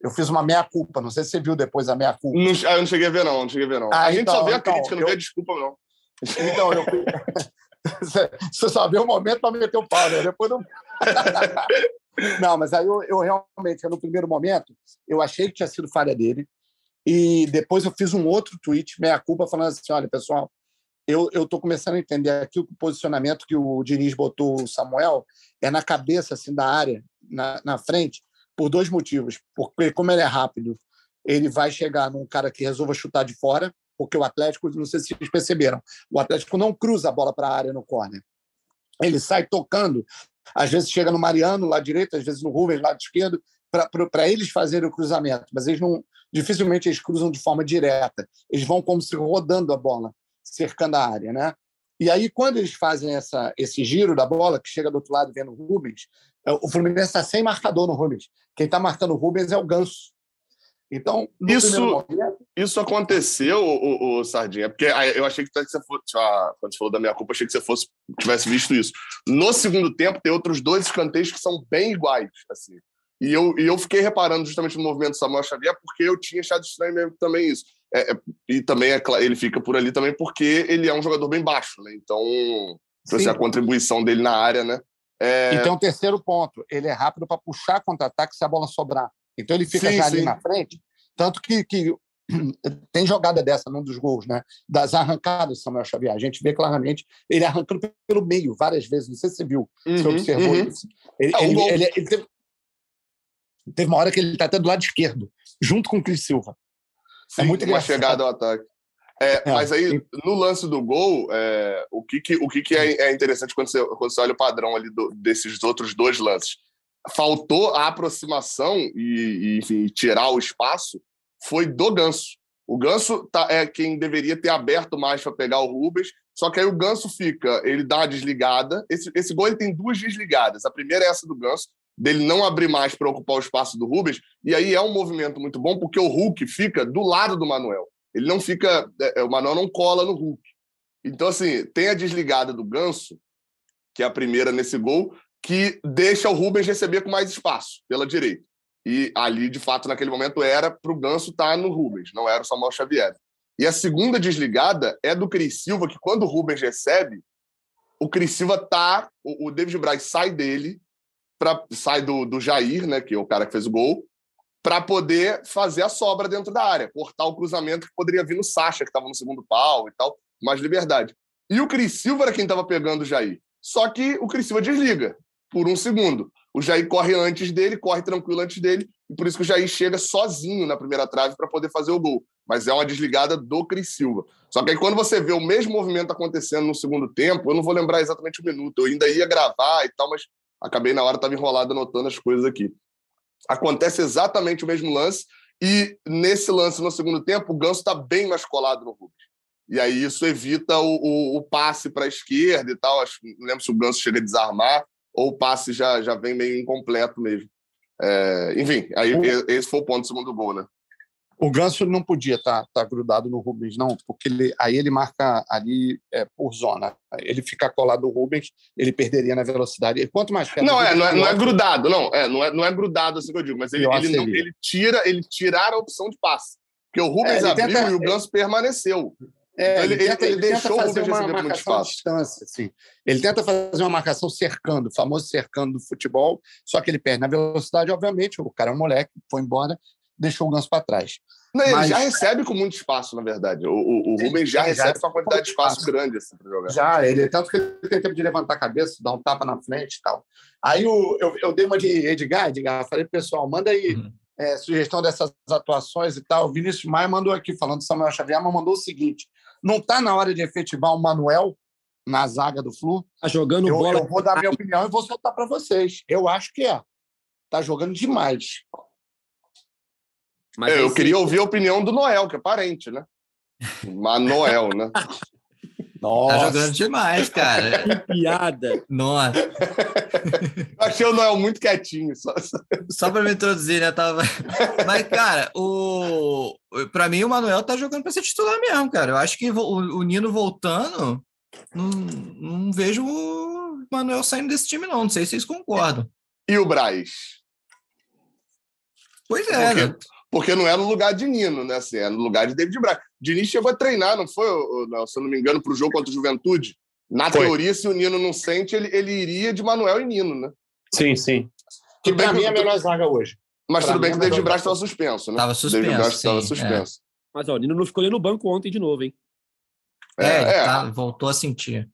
Eu fiz uma meia-culpa. Não sei se você viu depois a meia-culpa. Ah, eu não cheguei a ver, não. Não cheguei a ver, não. Ah, a gente então, só vê a então, crítica, não vê a desculpa, não. Então, eu... você só vê o momento para meter o pau, né? Depois não... não, mas aí eu, eu realmente, no primeiro momento, eu achei que tinha sido falha dele. E depois eu fiz um outro tweet, meia-culpa, falando assim, olha, pessoal, eu estou começando a entender aqui o posicionamento que o Diniz botou o Samuel é na cabeça assim da área, na, na frente, por dois motivos. Porque, como ele é rápido, ele vai chegar num cara que resolva chutar de fora, porque o Atlético, não sei se vocês perceberam, o Atlético não cruza a bola para a área no corner. Ele sai tocando, às vezes chega no Mariano, lá direito, às vezes no Rubens, lado esquerdo, para eles fazerem o cruzamento, mas eles não dificilmente eles cruzam de forma direta. Eles vão como se rodando a bola, cercando a área, né? E aí, quando eles fazem essa, esse giro da bola, que chega do outro lado vendo o Rubens, é, o Fluminense está sem marcador no Rubens. Quem está marcando o Rubens é o Ganso. Então, isso, momento... isso aconteceu, o, o, Sardinha, porque eu achei que você fosse, quando você falou da minha culpa, achei que você fosse tivesse visto isso. No segundo tempo, tem outros dois escanteios que são bem iguais. Assim. E eu, e eu fiquei reparando justamente no movimento do Samuel Xavier porque eu tinha achado estranho mesmo também isso. É, é, e também é, ele fica por ali também porque ele é um jogador bem baixo, né? Então, assim, a contribuição dele na área, né? É... Então, terceiro ponto, ele é rápido para puxar contra-ataque se a bola sobrar. Então, ele fica sim, já ali na frente. Tanto que, que tem jogada dessa num dos gols, né? Das arrancadas do Samuel Xavier. A gente vê claramente ele arrancando pelo meio várias vezes. Não sei se você viu, uhum, você observou uhum. isso. Ele, é, ele, ele, ele, teve, Teve uma hora que ele está até do lado esquerdo, junto com o Cris Silva. É Sim, é muito uma chegada ao ataque. É, é, mas aí, no lance do gol, é, o, que, que, o que, que é, é, interessante quando você, quando você olha o padrão ali do, desses outros dois lances? Faltou a aproximação e, e enfim, tirar o espaço foi do Ganso. O Ganso tá, é quem deveria ter aberto mais para pegar o Rubens, só que aí o Ganso fica, ele dá uma desligada. Esse, esse gol ele tem duas desligadas. A primeira é essa do Ganso, dele não abrir mais para ocupar o espaço do Rubens, e aí é um movimento muito bom, porque o Hulk fica do lado do Manuel. Ele não fica. É, é, o Manuel não cola no Hulk. Então, assim, tem a desligada do Ganso, que é a primeira nesse gol, que deixa o Rubens receber com mais espaço pela direita. E ali, de fato, naquele momento, era para o Ganso estar tá no Rubens, não era o Samuel Xavier. E a segunda desligada é do Cris Silva, que quando o Rubens recebe, o Cris Silva tá. O, o David Braz sai dele, pra, sai do, do Jair, né, que é o cara que fez o gol, para poder fazer a sobra dentro da área, cortar o cruzamento que poderia vir no Sacha, que estava no segundo pau e tal, mais liberdade. E o Cris Silva era quem estava pegando o Jair. Só que o Cris Silva desliga por um segundo. O Jair corre antes dele, corre tranquilo antes dele, e por isso que o Jair chega sozinho na primeira trave para poder fazer o gol. Mas é uma desligada do Cris Silva. Só que aí quando você vê o mesmo movimento acontecendo no segundo tempo, eu não vou lembrar exatamente o minuto, eu ainda ia gravar e tal, mas Acabei na hora, estava enrolado anotando as coisas aqui. Acontece exatamente o mesmo lance, e nesse lance no segundo tempo, o Ganso está bem mais colado no Rubens. E aí isso evita o, o, o passe para a esquerda e tal. Acho, não lembro se o Ganso chega a desarmar ou o passe já, já vem meio incompleto mesmo. É, enfim, aí esse foi o ponto do segundo gol, né? O Ganso não podia estar tá, tá grudado no Rubens, não, porque ele, aí ele marca ali é, por zona. Ele ficar colado no Rubens, ele perderia na velocidade. E quanto mais Não, é, não, é, não é grudado, não. É, não, é, não é grudado assim que eu digo, mas ele, ele, não, ele tira ele tirar a opção de passe. Porque o Rubens é, abriu tenta, e o Ganso permaneceu. É, então, ele, ele, tenta, ele, ele deixou tenta fazer uma marcação à distância. Assim. Ele tenta fazer uma marcação cercando, o famoso cercando do futebol, só que ele perde na velocidade, obviamente. O cara é um moleque, foi embora, deixou o Ganso para trás. Não, ele Mas... já recebe com muito espaço, na verdade. O, o, o Rubens já recebe com uma quantidade de espaço, espaço grande assim, para jogar. Já, ele, tanto que ele tem tempo de levantar a cabeça, dar um tapa na frente e tal. Aí o, eu, eu dei uma de Edgar, Edgar, falei pessoal, manda aí uhum. é, sugestão dessas atuações e tal. O Vinícius Maia mandou aqui, falando do Samuel Xavier, mas mandou o seguinte: não está na hora de efetivar o Manuel na zaga do Flu? Tá jogando eu, bola. Eu vou dar minha opinião e vou soltar para vocês. Eu acho que é. Tá jogando demais. Mas é, eu queria ouvir a opinião do Noel, que é parente, né? Manoel, né? Nossa. Tá jogando demais, cara. Que piada. Nossa. Achei o Noel muito quietinho. Só, só para me introduzir, né? Tava... Mas, cara, o... para mim o Manuel tá jogando para ser titular mesmo, cara. Eu acho que o, o Nino voltando, não, não vejo o Manuel saindo desse time, não. Não sei se vocês concordam. E o Braz? Pois é, Porque... né? Porque não é no lugar de Nino, né? Assim, é no lugar de David Braz. Diniz chegou a treinar, não foi, não, se eu não me engano, para o jogo contra o Juventude? Na foi. teoria, se o Nino não sente, ele, ele iria de Manuel e Nino, né? Sim, sim. Que para mim é a melhor zaga hoje. Mas pra tudo bem que o David Braz estava suspenso, né? Estava suspenso. David Braz estava suspenso. É. Mas ó, o Nino não ficou ali no banco ontem de novo, hein? É, é, é. Tá, voltou a sentir.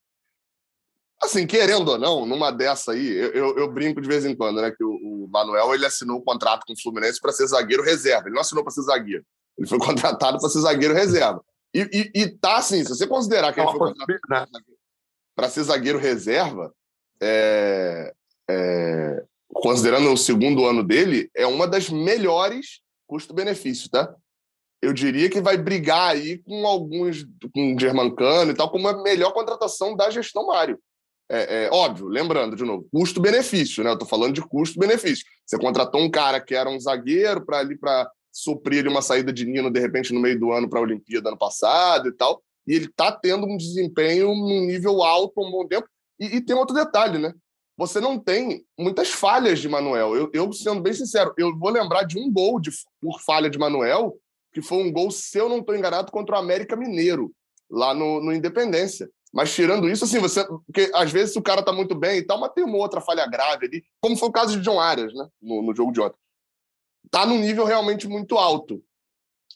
Assim, querendo ou não, numa dessa aí, eu, eu, eu brinco de vez em quando, né? Que o, o Manuel ele assinou o um contrato com o Fluminense para ser zagueiro reserva. Ele não assinou para ser zagueiro. Ele foi contratado para ser zagueiro reserva. E, e, e, tá assim, se você considerar que ele foi contratado para ser zagueiro reserva, é, é, considerando o segundo ano dele, é uma das melhores custo-benefício, tá? Eu diria que vai brigar aí com alguns, com o Germancano e tal, como a melhor contratação da gestão Mário. É, é, óbvio, lembrando de novo, custo-benefício, né? Eu tô falando de custo-benefício. Você contratou um cara que era um zagueiro para ali para suprir uma saída de Nino de repente no meio do ano para a Olimpíada ano passado e tal, e ele tá tendo um desempenho num nível alto um bom tempo. E, e, tem outro detalhe, né? Você não tem muitas falhas de Manuel. Eu, eu, sendo bem sincero, eu vou lembrar de um gol de, por falha de Manuel, que foi um gol, se eu não estou enganado, contra o América Mineiro, lá no, no Independência. Mas tirando isso, assim, você. Porque às vezes o cara tá muito bem e tal, mas tem uma outra falha grave ali, como foi o caso de John Arias, né? No, no jogo de ontem. Tá num nível realmente muito alto.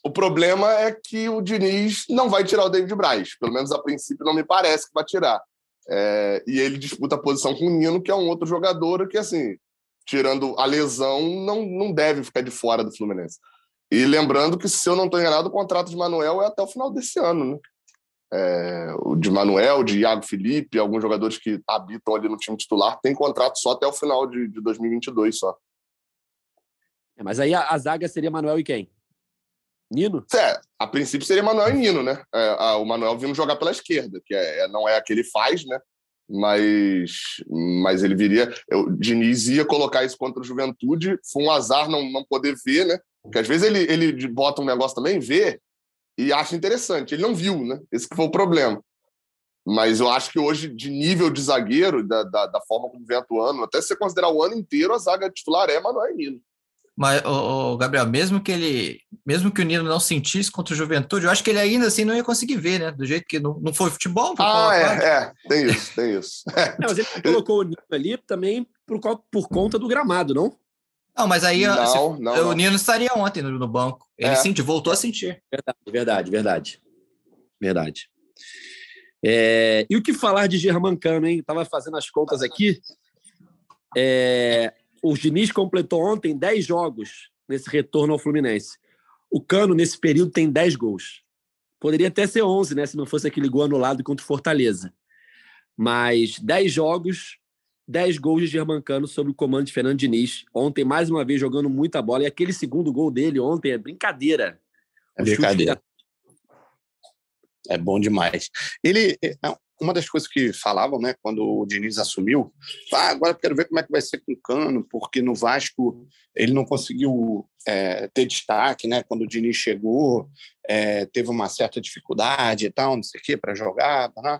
O problema é que o Diniz não vai tirar o David Braz. Pelo menos a princípio não me parece que vai tirar. É, e ele disputa a posição com o Nino, que é um outro jogador que, assim, tirando a lesão, não, não deve ficar de fora do Fluminense. E lembrando que, se eu não estou enganado, o contrato de Manuel é até o final desse ano, né? É, o de Manuel, de Iago Felipe, alguns jogadores que habitam ali no time titular, tem contrato só até o final de, de 2022 só. É, mas aí a, a, zaga seria Manuel e quem? Nino? É, a princípio seria Manuel e Nino, né? É, a, o Manuel vindo jogar pela esquerda, que é, é não é a que ele faz, né? Mas, mas ele viria. O Diniz ia colocar isso contra o Juventude. Foi um azar não, não poder ver, né? Porque às vezes ele, ele bota um negócio também, vê, e acha interessante. Ele não viu, né? Esse que foi o problema. Mas eu acho que hoje, de nível de zagueiro, da, da, da forma como vem atuando, até se você considerar o ano inteiro, a zaga titular é Manoel Nino. Mas, o Gabriel, mesmo que ele, mesmo que o Nino não sentisse contra o Juventude, eu acho que ele ainda assim não ia conseguir ver, né? Do jeito que não, não foi futebol. Foi ah, é, é, tem isso, tem isso. É, mas ele colocou o Nino ali também por, por conta do gramado, não? Não, mas aí não, se, não, o não. Nino estaria ontem no, no banco. Ele é. sentiu, voltou a sentir. Verdade, verdade, verdade. Verdade. É, e o que falar de Germancano, hein? Estava fazendo as contas aqui. É, o Diniz completou ontem 10 jogos nesse retorno ao Fluminense. O Cano, nesse período, tem 10 gols. Poderia até ser 11, né? Se não fosse aquele gol anulado contra o Fortaleza. Mas 10 jogos, 10 gols de Germancano sob o comando de Fernando Diniz. Ontem, mais uma vez, jogando muita bola. E aquele segundo gol dele ontem é brincadeira. É brincadeira. É bom demais. Ele, é, uma das coisas que falavam, né, quando o Diniz assumiu, ah, agora quero ver como é que vai ser com o Cano, porque no Vasco ele não conseguiu é, ter destaque, né, quando o Diniz chegou, é, teve uma certa dificuldade e tal, não sei o quê, para jogar, né?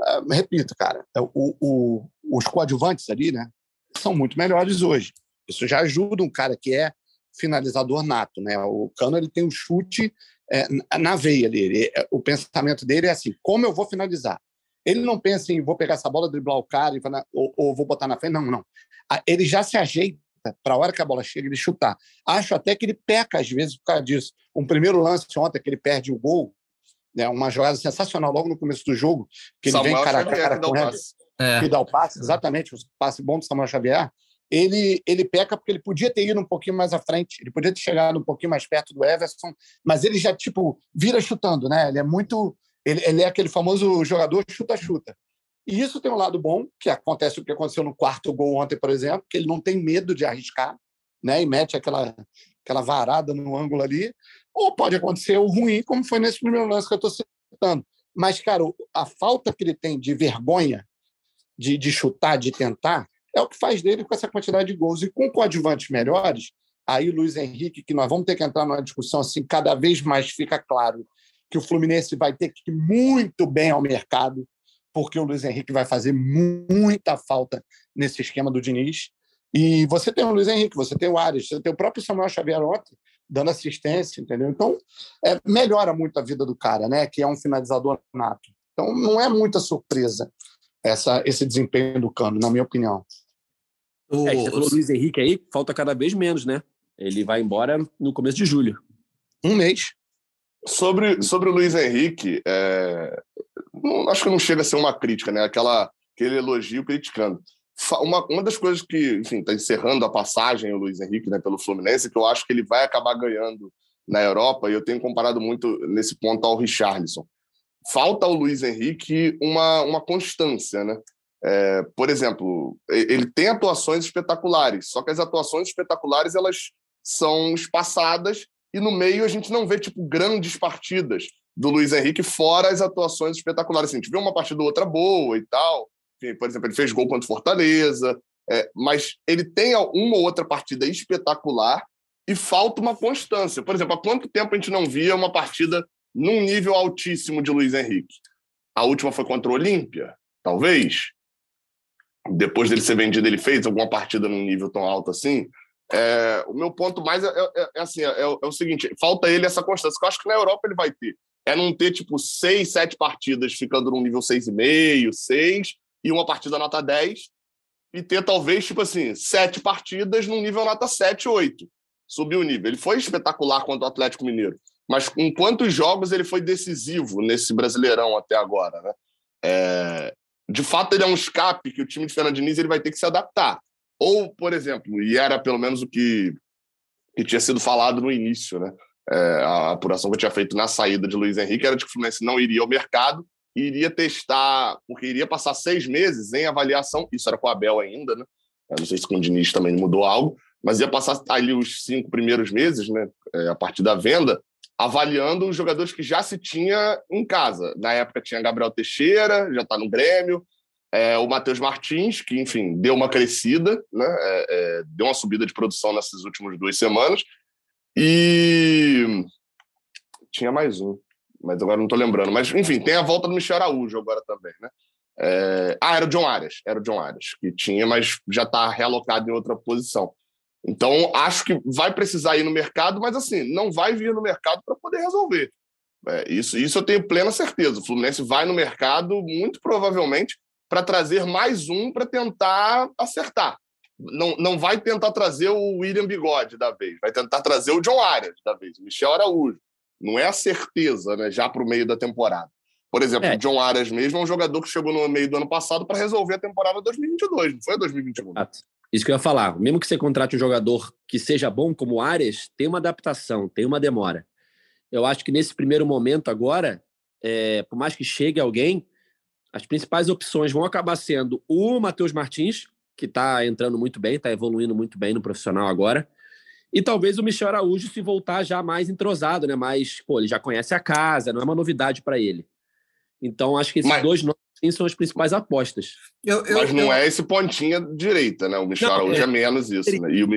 Uh, repito, cara, é, o, o, os coadjuvantes ali, né, são muito melhores hoje. Isso já ajuda um cara que é finalizador nato, né? O Cano ele tem um chute é, na veia dele. É, o pensamento dele é assim: como eu vou finalizar? Ele não pensa em vou pegar essa bola, driblar o cara ou, ou vou botar na frente. Não, não. Ele já se ajeita para a hora que a bola chega ele chutar. Acho até que ele peca às vezes por causa disso. Um primeiro lance ontem que ele perde o gol, né, uma jogada sensacional logo no começo do jogo, que ele Samuel vem cara a cara com ele, é. e dá o passe, exatamente, o passe bom do Samuel Xavier. ele, ele peca porque ele podia ter ido um pouquinho mais à frente, ele podia ter chegado um pouquinho mais perto do Everson, mas ele já, tipo, vira chutando, né? Ele é muito. Ele, ele é aquele famoso jogador chuta-chuta. E isso tem um lado bom, que acontece o que aconteceu no quarto gol ontem, por exemplo, que ele não tem medo de arriscar, né? E mete aquela, aquela varada no ângulo ali. Ou pode acontecer o ruim, como foi nesse primeiro lance que eu estou citando. Mas, cara, a falta que ele tem de vergonha de, de chutar, de tentar, é o que faz dele com essa quantidade de gols. E com coadjuvantes melhores, aí Luiz Henrique, que nós vamos ter que entrar numa discussão assim, cada vez mais fica claro que o Fluminense vai ter que ir muito bem ao mercado, porque o Luiz Henrique vai fazer muita falta nesse esquema do Diniz. E você tem o Luiz Henrique, você tem o Ares, você tem o próprio Samuel Xavier ontem dando assistência, entendeu? Então, é, melhora muito a vida do cara, né? Que é um finalizador nato. Então, não é muita surpresa essa, esse desempenho do Cano, na minha opinião. O... É, você falou Luiz Henrique aí, falta cada vez menos, né? Ele vai embora no começo de julho. Um mês. Sobre, sobre o Luiz Henrique, é... não, acho que não chega a ser uma crítica, né? Aquela, aquele elogio criticando. Uma, uma das coisas que, enfim, está encerrando a passagem o Luiz Henrique né, pelo Fluminense, que eu acho que ele vai acabar ganhando na Europa, e eu tenho comparado muito nesse ponto ao Richarlison. Falta ao Luiz Henrique uma, uma constância, né? É, por exemplo, ele tem atuações espetaculares, só que as atuações espetaculares elas são espaçadas e no meio a gente não vê tipo grandes partidas do Luiz Henrique fora as atuações espetaculares. Assim, a gente vê uma partida ou outra boa e tal. Por exemplo, ele fez gol contra o Fortaleza, é, mas ele tem uma ou outra partida espetacular e falta uma constância. Por exemplo, há quanto tempo a gente não via uma partida num nível altíssimo de Luiz Henrique? A última foi contra o Olímpia, talvez depois dele ser vendido, ele fez alguma partida num nível tão alto assim. É, o meu ponto mais é, é, é assim, é, é, o seguinte, falta ele essa constância, que eu acho que na Europa ele vai ter. É não ter, tipo, seis, sete partidas ficando num nível 6,5, 6, e uma partida nota 10, e ter, talvez, tipo assim, sete partidas num nível nota 7, 8. Subir o nível. Ele foi espetacular contra o Atlético Mineiro, mas em quantos jogos ele foi decisivo nesse Brasileirão até agora, né? É, de fato ele é um escape que o time de Fernando Diniz ele vai ter que se adaptar. Ou, por exemplo, e era pelo menos o que, que tinha sido falado no início, né? É, a apuração que eu tinha feito na saída de Luiz Henrique era de que o Fluminense não iria ao mercado iria testar, porque iria passar seis meses em avaliação, isso era com o Abel ainda, né? Eu não sei se com o Diniz também mudou algo, mas ia passar ali os cinco primeiros meses, né? É, a partir da venda, avaliando os jogadores que já se tinha em casa. Na época tinha Gabriel Teixeira, já está no Grêmio, é, o Matheus Martins, que, enfim, deu uma crescida, né? É, é, deu uma subida de produção nessas últimas duas semanas. E tinha mais um, mas agora não estou lembrando. Mas, enfim, tem a volta do Michel Araújo agora também, né? É... Ah, era o John Arias, era o John Arias, que tinha, mas já está realocado em outra posição. Então, acho que vai precisar ir no mercado, mas assim, não vai vir no mercado para poder resolver. É, isso, isso eu tenho plena certeza. O Fluminense vai no mercado, muito provavelmente, para trazer mais um para tentar acertar. Não, não vai tentar trazer o William Bigode da vez, vai tentar trazer o John Arias da vez, o Michel Araújo. Não é a certeza, né, já para o meio da temporada. Por exemplo, é. o John Arias mesmo é um jogador que chegou no meio do ano passado para resolver a temporada 2022, não foi 2021. Exato. Isso que eu ia falar. Mesmo que você contrate um jogador que seja bom como o Arias, tem uma adaptação, tem uma demora. Eu acho que nesse primeiro momento agora, é, por mais que chegue alguém, as principais opções vão acabar sendo o Matheus Martins, que está entrando muito bem, está evoluindo muito bem no profissional agora, e talvez o Michel Araújo se voltar já mais entrosado, né? Mais, pô, ele já conhece a casa, não é uma novidade para ele. Então, acho que esses Mas... dois nomes sim, são as principais apostas. Eu, eu, Mas não eu... é esse pontinha direita, né? O Michel não, Araújo é... é menos isso, né? E o...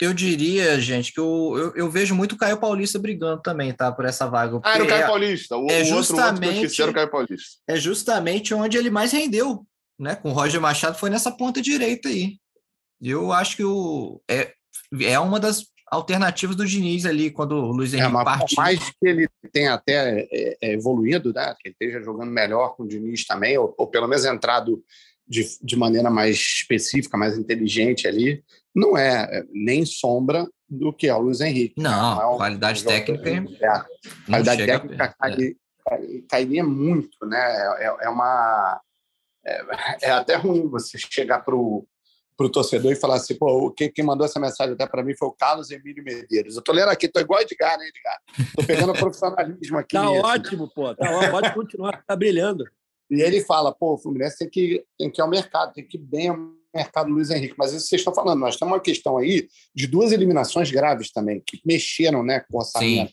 Eu diria, gente, que eu, eu, eu, vejo muito o Caio Paulista brigando também, tá? Por essa vaga. Ah, era o Caio Paulista. O, é justamente, outro, outro era o Caio Paulista. É justamente onde ele mais rendeu, né? Com o Roger Machado foi nessa ponta direita aí. Eu acho que o, é, é uma das alternativas do Diniz ali, quando o Luiz é, Henrique é, partiu. Por mais que ele tenha até é, é, evoluído, né? que ele esteja jogando melhor com o Diniz também, ou, ou pelo menos entrado de, de maneira mais específica, mais inteligente ali, não é, é nem sombra do que é o Luiz Henrique. Não, não é um, qualidade um técnica. É, qualidade técnica cairia, cairia muito, né? É, é uma é, é até ruim você chegar para o torcedor e falar assim, pô, quem, quem mandou essa mensagem até para mim foi o Carlos Emílio Medeiros. Eu estou lendo aqui, estou igual Edgar, né, Edgar? Estou pegando profissionalismo aqui. Tá ótimo, pô. Tá ótimo, pode continuar, tá brilhando. E ele fala, pô, o Fluminense tem que, tem que ir ao mercado, tem que ir bem ao mercado Luiz Henrique. Mas isso vocês estão falando, nós temos uma questão aí de duas eliminações graves também, que mexeram né, com o orçamento,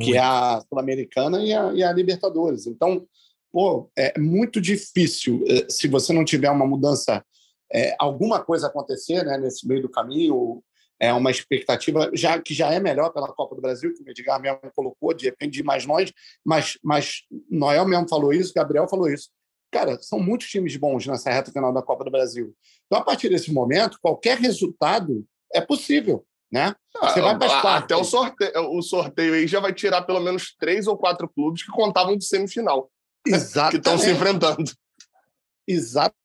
que é a Sul-Americana e a, e a Libertadores. Então, pô, é muito difícil, eh, se você não tiver uma mudança, é, alguma coisa acontecer né, nesse meio do caminho, é uma expectativa já que já é melhor pela Copa do Brasil, que o Edgar mesmo colocou, de repente de mais longe, mas, mas Noel mesmo falou isso, Gabriel falou isso. Cara, são muitos times bons nessa reta final da Copa do Brasil. Então, a partir desse momento, qualquer resultado é possível. Né? Você vai para Até o sorteio, o sorteio aí já vai tirar pelo menos três ou quatro clubes que contavam de semifinal. Exatamente. que estão se enfrentando. Exatamente.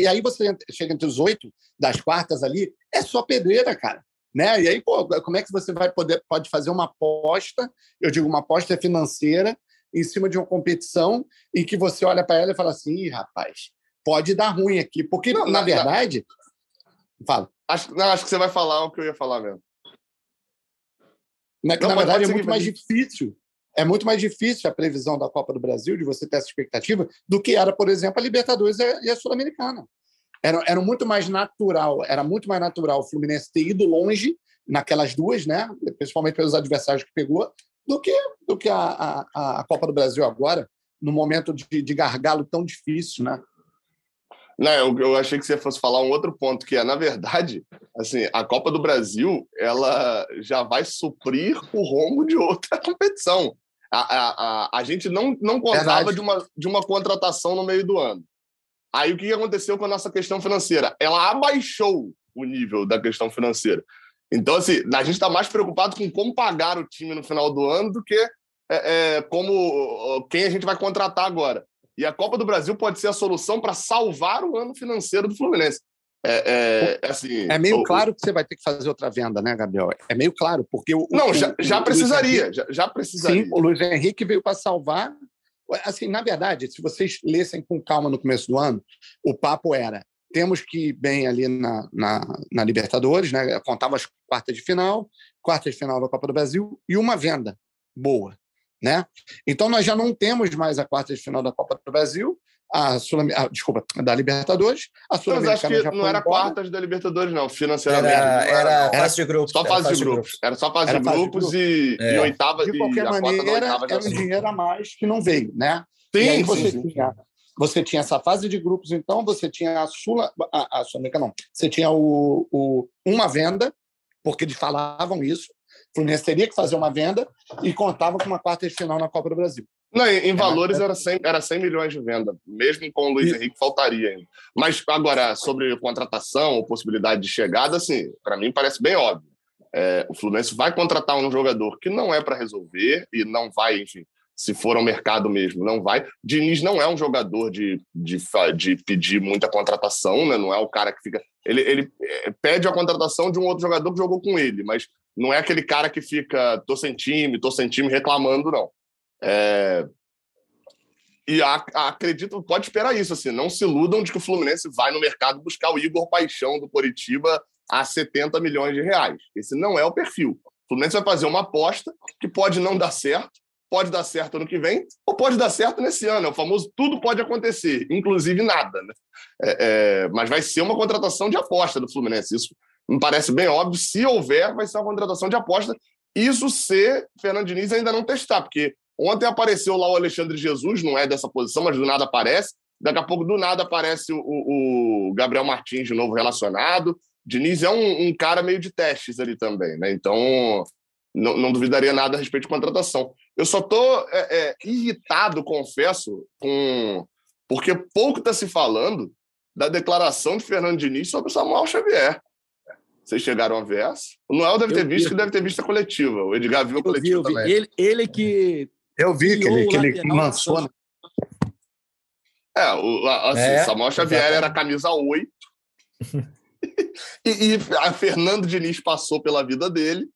E aí você chega entre os oito das quartas ali, é só pedreira, cara. Né? E aí, pô, como é que você vai poder pode fazer uma aposta? Eu digo uma aposta financeira em cima de uma competição em que você olha para ela e fala assim, rapaz, pode dar ruim aqui, porque não, na não, verdade, não. fala. Acho, não, acho que você vai falar o que eu ia falar mesmo. Na, na verdade é muito mais difícil. É muito mais difícil a previsão da Copa do Brasil, de você ter essa expectativa, do que era, por exemplo, a Libertadores e a Sul-Americana. Era, era muito mais natural, era muito mais natural o Fluminense ter ido longe naquelas duas, né? principalmente pelos adversários que pegou, do que, do que a, a, a Copa do Brasil agora, no momento de, de gargalo tão difícil, né? Não, eu, eu, achei que você fosse falar um outro ponto, que é, na verdade, assim, a Copa do Brasil ela já vai suprir o rombo de outra competição. A, a, a, a gente não, não contava de uma, de uma contratação no meio do ano. Aí o que aconteceu com a nossa questão financeira? Ela abaixou o nível da questão financeira. Então, assim, a gente está mais preocupado com como pagar o time no final do ano do que é, é, como quem a gente vai contratar agora. E a Copa do Brasil pode ser a solução para salvar o ano financeiro do Fluminense. É, é, assim, é meio o, claro que você vai ter que fazer outra venda, né, Gabriel? É meio claro, porque o. Não, o, já, já precisaria, Henrique, já, já, precisaria. Sim, o Luiz Henrique veio para salvar. Assim, na verdade, se vocês lessem com calma no começo do ano, o papo era: temos que ir bem ali na, na, na Libertadores, né? Contava as quartas de final, quartas de final da Copa do Brasil e uma venda boa, né? Então nós já não temos mais a quarta de final da Copa do Brasil, a Sul a, desculpa, da Libertadores, a sul Mas acho que não era quartas da Libertadores não, financeiramente. Era, era, era fase de grupos. Só fase, de, grupos. Era só fase era de fase grupos. E, é. e oitava De qualquer e maneira, era um dinheiro a mais que não veio, né? Sim, e aí você sim, tinha você tinha essa fase de grupos, então, você tinha a Sula, a, a não, você tinha o, o, uma venda, porque eles falavam isso, Fluminense teria que fazer uma venda e contava com uma quarta de final na Copa do Brasil. Não, em, em valores era 100, era 100 milhões de venda, mesmo com o Luiz e... Henrique faltaria ainda. Mas agora, sobre contratação ou possibilidade de chegada, assim, para mim parece bem óbvio. É, o Fluminense vai contratar um jogador que não é para resolver e não vai, enfim, se for ao mercado mesmo, não vai. Diniz não é um jogador de, de, de pedir muita contratação, né? não é o cara que fica. Ele, ele é, pede a contratação de um outro jogador que jogou com ele, mas não é aquele cara que fica tô sem time, tô sem time reclamando, não. É... E a, a, acredito, pode esperar isso, assim, não se iludam de que o Fluminense vai no mercado buscar o Igor Paixão do Coritiba a 70 milhões de reais. Esse não é o perfil. O Fluminense vai fazer uma aposta que pode não dar certo, pode dar certo ano que vem, ou pode dar certo nesse ano. É o famoso tudo pode acontecer, inclusive nada. Né? É, é, mas vai ser uma contratação de aposta do Fluminense. Isso me parece bem óbvio. Se houver, vai ser uma contratação de aposta. Isso se Fernando Diniz ainda não testar, porque ontem apareceu lá o Alexandre Jesus, não é dessa posição, mas do nada aparece. Daqui a pouco, do nada, aparece o, o Gabriel Martins de novo relacionado. Diniz é um, um, cara meio de testes ali também, né? Então, não, não duvidaria nada a respeito de contratação. Eu só estou é, é, irritado, confesso, com porque pouco está se falando da declaração de Fernando Diniz sobre o Samuel Xavier. Vocês chegaram a ver essa? O Noel deve ter eu visto vi. que deve ter visto a coletiva. O Edgar viu a coletiva vi, também. Ele, ele que. Eu vi que ele, que ele lançou. Né? É, o, assim, é, Samuel Xavier exatamente. era camisa 8. e, e a Fernando Diniz passou pela vida dele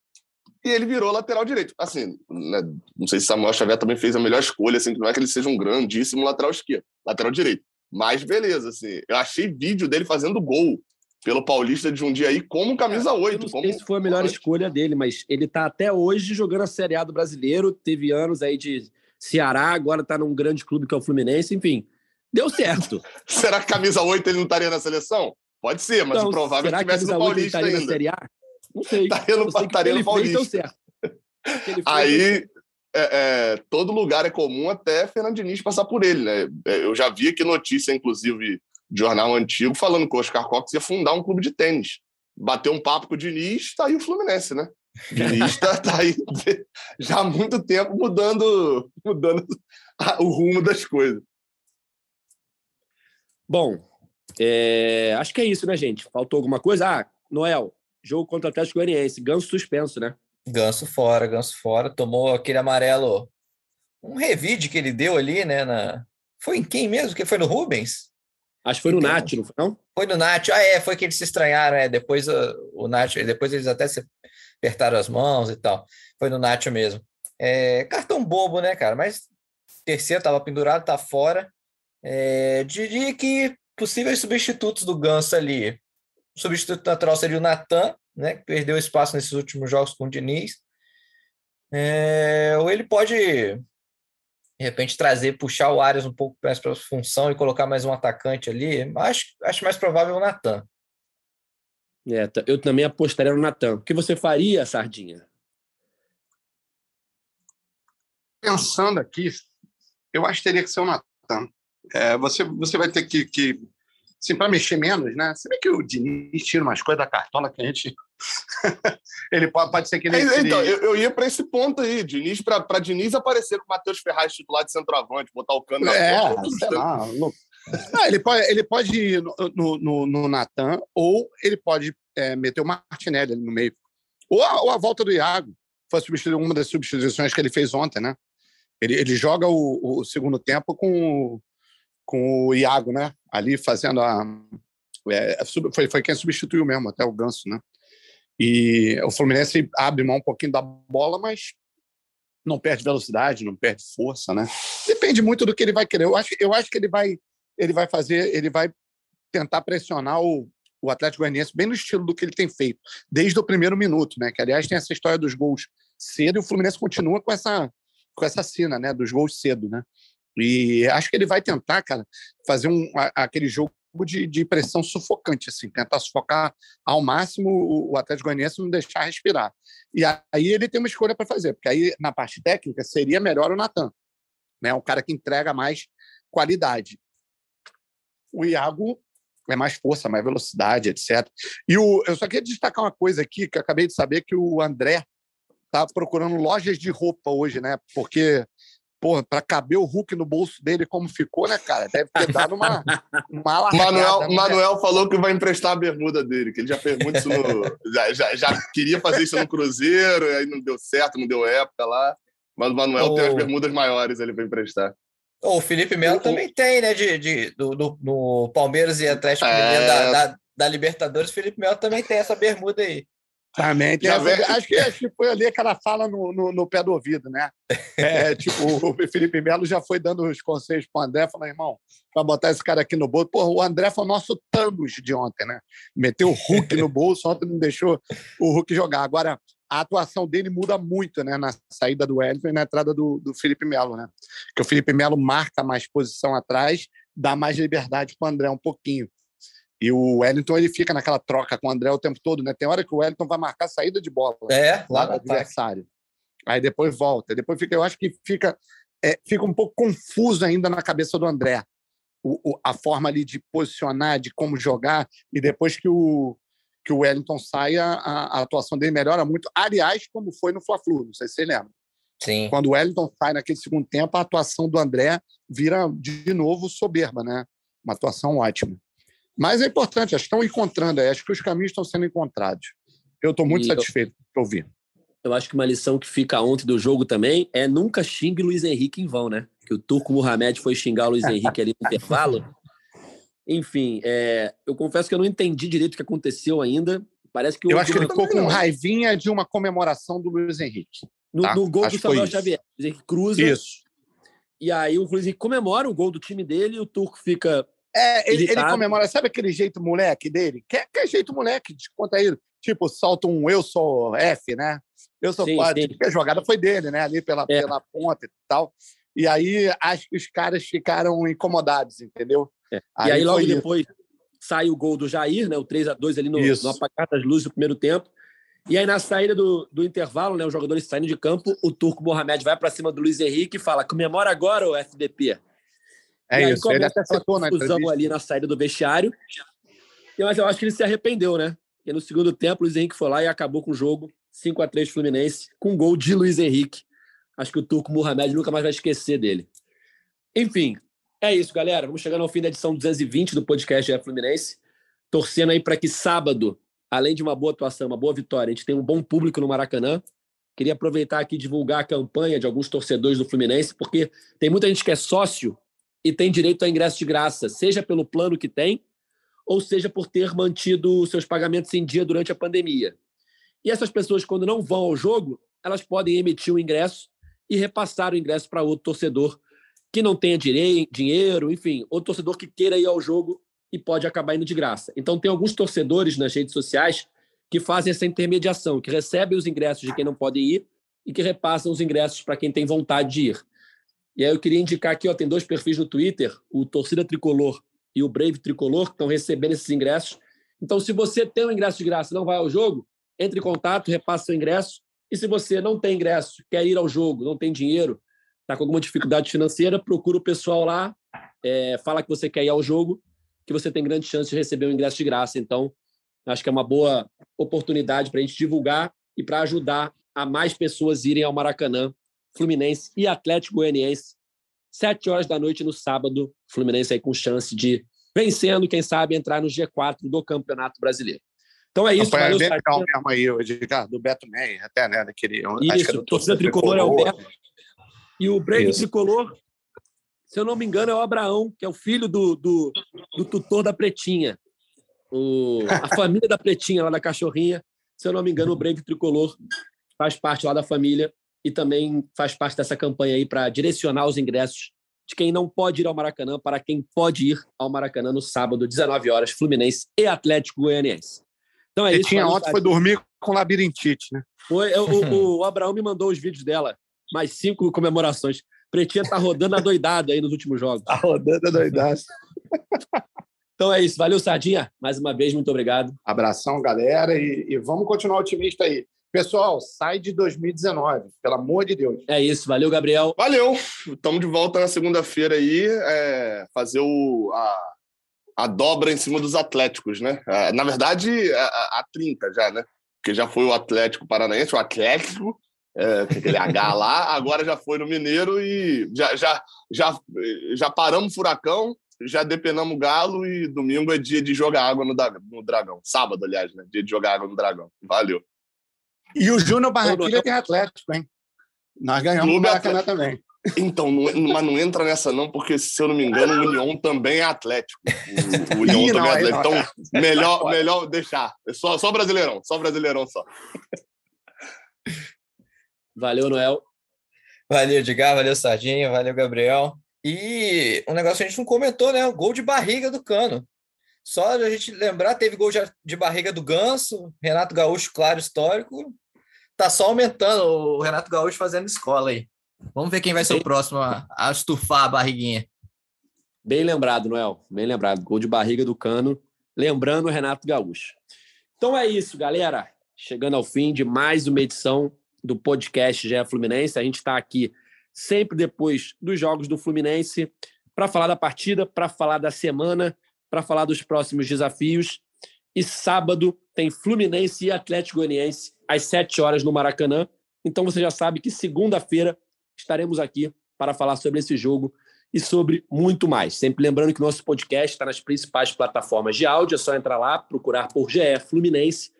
e ele virou lateral direito. Assim, né, não sei se Samuel Xavier também fez a melhor escolha, assim, não é que ele seja um grandíssimo lateral esquerdo, lateral direito. Mas beleza, assim. Eu achei vídeo dele fazendo gol pelo Paulista de um dia aí como camisa 8. Eu não como sei se foi a melhor escolha dele, mas ele tá até hoje jogando a Série A do Brasileiro. Teve anos aí de Ceará, agora tá num grande clube que é o Fluminense. Enfim, deu certo. Será que camisa 8 ele não estaria na seleção? Pode ser, mas Então, o provável é que tivesse no Paulista estaria na ainda. Série A? Não sei. Estaria no- sei estaria no Paulista. fez, deu certo. Aí, é, é, todo lugar é comum até Fernando Diniz passar por ele, né? É, Eu já vi aqui notícia, inclusive, jornal antigo, falando que o Oscar Cox ia fundar um clube de tênis. Bateu um papo com o Diniz, tá aí o Fluminense, né? O Diniz tá, tá aí já há muito tempo mudando, mudando a- o rumo das coisas. Bom, é, acho que é isso, né, gente? Faltou alguma coisa? Ah, Noel, jogo contra o Atlético Goianiense, ganso suspenso, né? Ganso fora, ganso fora. Tomou aquele amarelo. Um revide que ele deu ali, né? Na... Foi em quem mesmo? Que foi no Rubens? Acho que foi no Então, Nath, não foi? Não? Foi no Nath. Ah, é, foi que eles se estranharam, é. Depois uh, o Nath, depois eles até se apertaram as mãos e tal. Foi no Nath mesmo. É, cartão bobo, né, cara? Mas terceiro tava pendurado, tá fora. É, diria que possíveis substitutos do Ganso ali. O substituto natural seria o Natan, né? Que perdeu espaço nesses últimos jogos com o Diniz. É, ou ele pode, de repente, trazer, puxar o Arias um pouco mais para a função e colocar mais um atacante ali. Acho, acho mais provável o Natan. É, eu também apostaria no Natan. O que você faria, Sardinha? Pensando aqui, eu acho que teria que ser o Natan. É, você, você vai ter que, que assim, para mexer menos, né? Você vê que o Diniz tira umas coisas da cartola que a gente. ele pode, pode ser que ele. É, então, eu, eu ia para esse ponto aí, Diniz, para Diniz aparecer com o Matheus Ferraz titular de centroavante, botar o cano na É, sei lá. louco. Não, ele, pode, ele pode ir no, no, no, no Natan ou ele pode é, meter o Martinelli ali no meio. Ou a, ou a volta do Iago. Foi substituir uma das substituições que ele fez ontem, né? Ele, ele joga o, o segundo tempo com, com o Iago, né? Ali fazendo a. é, sub- foi, foi quem substituiu mesmo, até o Ganso, né? E o Fluminense abre mão um pouquinho da bola, mas não perde velocidade, não perde força, né? Depende muito do que ele vai querer. Eu acho, eu acho que ele vai, ele vai fazer, ele vai tentar pressionar o, o Atlético Goianiense bem no estilo do que ele tem feito desde o primeiro minuto, né? Que aliás tem essa história dos gols cedo e o Fluminense continua com essa com essa cena, né? Dos gols cedo, né? E acho que ele vai tentar, cara, fazer um, aquele jogo de, de pressão sufocante, assim, tentar sufocar ao máximo o, o Atlético Goianiense não deixar respirar. E aí ele tem uma escolha para fazer, porque aí na parte técnica seria melhor o Natan, né? Um cara que entrega mais qualidade. O Iago é mais força, mais velocidade, etc. E o, eu só queria destacar uma coisa aqui que eu acabei de saber que o André tá procurando lojas de roupa hoje, né? Porque Porra, para caber o Hulk no bolso dele como ficou, né, cara? Deve ter dado uma, uma largada, Manuel, né? Manuel falou que vai emprestar a bermuda dele, que ele já fez muito isso no. já, já, já queria fazer isso no Cruzeiro, aí não deu certo, não deu época lá. Mas o Manuel tem as Oh. bermudas maiores ali para emprestar. O Felipe Melo também tem, né? De, de, do, do- no Palmeiras e Atlético É. Da, da, da Libertadores, o Felipe Melo também tem essa bermuda aí. Também tem essa- acho, que, acho que foi ali aquela fala no, no, no pé do ouvido, né? É, tipo, o Felipe Melo já foi dando os conselhos pro André, falando, irmão, para botar esse cara aqui no bolso. Porra, o André foi o nosso Thanos de ontem, né? Meteu o Hulk no bolso, ontem não deixou o Hulk jogar. Agora, a atuação dele muda muito, né? Na saída do Wellington e na entrada do, do Felipe Melo, né? Porque o Felipe Melo marca mais posição atrás, dá mais liberdade pro André um pouquinho. E o Wellington ele fica naquela troca com o André o tempo todo, né? Tem hora que o Wellington vai marcar a saída de bola É, lá do adversário. Aí depois volta. Depois fica, eu acho que fica, é, fica um pouco confuso ainda na cabeça do André. O, o- a forma ali de posicionar, de como jogar, e depois que o, que o Wellington sai, a, a- a atuação dele melhora muito. Aliás, como foi no Fla-Flu, não sei se você lembra. Sim. Quando o Wellington sai naquele segundo tempo, a atuação do André vira de novo soberba, né? Uma atuação ótima. Mas é importante, estão encontrando, acho que os caminhos estão sendo encontrados. Eu estou muito E eu- satisfeito por ouvir. Eu acho que uma lição que fica ontem do jogo também é nunca xingue Luiz Henrique em vão, né? Que o Turco Mohamed foi xingar o Luiz Henrique ali no intervalo. Enfim, é, eu confesso que eu não entendi direito o que aconteceu ainda. Parece que Eu acho que ele ficou com raivinha de uma comemoração do Luiz Henrique. no, tá? no gol Acho do Samuel. Xavier. Luiz Henrique cruza Isso. e aí o Luiz Henrique comemora o gol do time dele e o Turco fica É, ele, ele, comemora, sabe aquele jeito moleque dele? Que, que jeito moleque, conta aí. Tipo, solta um eu sou F, né? Eu sou 4, porque a jogada foi dele, né? Ali pela, é. pela ponta e tal. E aí acho que os caras ficaram incomodados, entendeu? É. Aí e aí, logo depois, isso. sai o gol do Jair, né? O 3 a 2 ali no, no apagar das luzes do primeiro tempo. E aí, na saída do, do intervalo, né, os jogadores saindo de campo, o Turco Mohamed vai para cima do Luiz Henrique e fala: comemora agora o FDP. É e isso, ele até citou na ali na saída do vestiário. Mas eu acho que ele se arrependeu, né? Porque no segundo tempo, o Luiz Henrique foi lá e acabou com o jogo 5 a 3 Fluminense, com um gol de Luiz Henrique. Acho que o Turco Mohamed nunca mais vai esquecer dele. Enfim, é isso, galera. Vamos chegando ao fim da edição 220 do podcast é Fluminense. Torcendo aí para que sábado além de uma boa atuação, uma boa vitória, a gente tem um bom público no Maracanã. Queria aproveitar aqui e divulgar a campanha de alguns torcedores do Fluminense, porque tem muita gente que é sócio e tem direito a ingresso de graça, seja pelo plano que tem, ou seja por ter mantido seus pagamentos em dia durante a pandemia. E essas pessoas, quando não vão ao jogo, elas podem emitir o ingresso e repassar o ingresso para outro torcedor que não tenha dinheiro, enfim, outro torcedor que queira ir ao jogo e pode acabar indo de graça. Então, tem alguns torcedores nas redes sociais que fazem essa intermediação, que recebem os ingressos de quem não pode ir e que repassam os ingressos para quem tem vontade de ir. E aí eu queria indicar aqui, ó, tem dois perfis no Twitter, o Torcida Tricolor e o Brave Tricolor, que estão recebendo esses ingressos. Então, se você tem um ingresso de graça e não vai ao jogo, entre em contato, repasse seu ingresso. E se você não tem ingresso, quer ir ao jogo, não tem dinheiro, está com alguma dificuldade financeira, procura o pessoal lá, é, fala que você quer ir ao jogo que você tem grande chance de receber um ingresso de graça. Então, acho que é uma boa oportunidade para a gente divulgar e para ajudar a mais pessoas irem ao Maracanã, Fluminense e Atlético Goianiense, sete horas da noite no sábado. Fluminense aí com chance de vencendo, quem sabe, entrar no G4 do Campeonato Brasileiro. Então é isso. Foi bem legal mesmo aí, hoje, do Beto Meyer, até, né? Daquele, isso, o torcida tricolor é o Beto. E o Breno Tricolor se eu não me engano, é o Abraão, que é o filho do, do, do tutor da Pretinha. O, a família da Pretinha, lá da Cachorrinha. Se eu não me engano, o Brave Tricolor faz parte lá da família e também faz parte dessa campanha aí para direcionar os ingressos de quem não pode ir ao Maracanã para quem pode ir ao Maracanã no sábado, 19 horas, Fluminense e Atlético Goianiense. Então é isso. Tinha ontem foi dormir com labirintite, né? Foi, o, o, Abraão me mandou os vídeos dela, mais cinco comemorações. Pretinha tá rodando a doidada aí nos últimos jogos. Tá rodando a doidada. então é isso. Valeu, Sardinha. Mais uma vez, muito obrigado. Abração, galera. E, e vamos continuar otimista aí. Pessoal, sai de 2019, pelo amor de Deus. É isso, valeu, Gabriel. Valeu. Estamos de volta na segunda-feira aí, é, fazer o, a, a dobra em cima dos Atléticos, né? É, na verdade, a, a 30 já, né? Porque já foi o Atlético Paranaense, o Atlético, é, aquele H lá, agora já foi no Mineiro e já, já, já, já paramos o furacão, já depenamos o galo e domingo é dia de jogar água no, no Dragão. Sábado, aliás, né? Dia de jogar água no Dragão. Valeu. E o Júnior Barranquilla tem Atlético, hein? Nós ganhamos Clube o Maracanã Atlético. também. Então, não, mas não entra nessa não, porque se eu não me engano, o União também é Atlético. O, o União também é Atlético. Então, melhor, melhor deixar. Só, só Brasileirão, só Brasileirão só. Valeu, Noel. Valeu, Edgar. Valeu, Sardinha. Valeu, Gabriel. E um negócio que a gente não comentou, né? O gol de barriga do Cano. Só a gente lembrar, teve gol de barriga do Ganso, Renato Gaúcho, claro, histórico. Tá só aumentando o Renato Gaúcho fazendo escola aí. Vamos ver quem vai ser o próximo a, a estufar a barriguinha. Bem lembrado, Noel. Bem lembrado. Gol de barriga do Cano. Lembrando o Renato Gaúcho. Então é isso, galera. Chegando ao fim de mais uma edição do podcast GE Fluminense. A gente está aqui sempre depois dos jogos do Fluminense para falar da partida, para falar da semana, para falar dos próximos desafios. E sábado tem Fluminense e Atlético Goianiense às 7 horas no Maracanã. Então você já sabe que segunda-feira estaremos aqui para falar sobre esse jogo e sobre muito mais. Sempre lembrando que nosso podcast está nas principais plataformas de áudio, é só entrar lá, procurar por GE Fluminense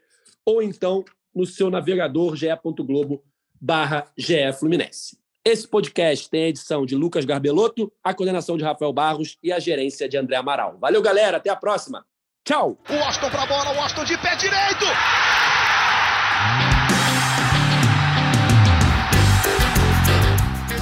ou então no seu navegador ge.globo barra GE Fluminense. Esse podcast tem a edição de Lucas Garbelotto, a coordenação de Rafael Barros e a gerência de André Amaral. Valeu, galera. Até a próxima. Tchau. O Austin a bola, o Austin de pé direito.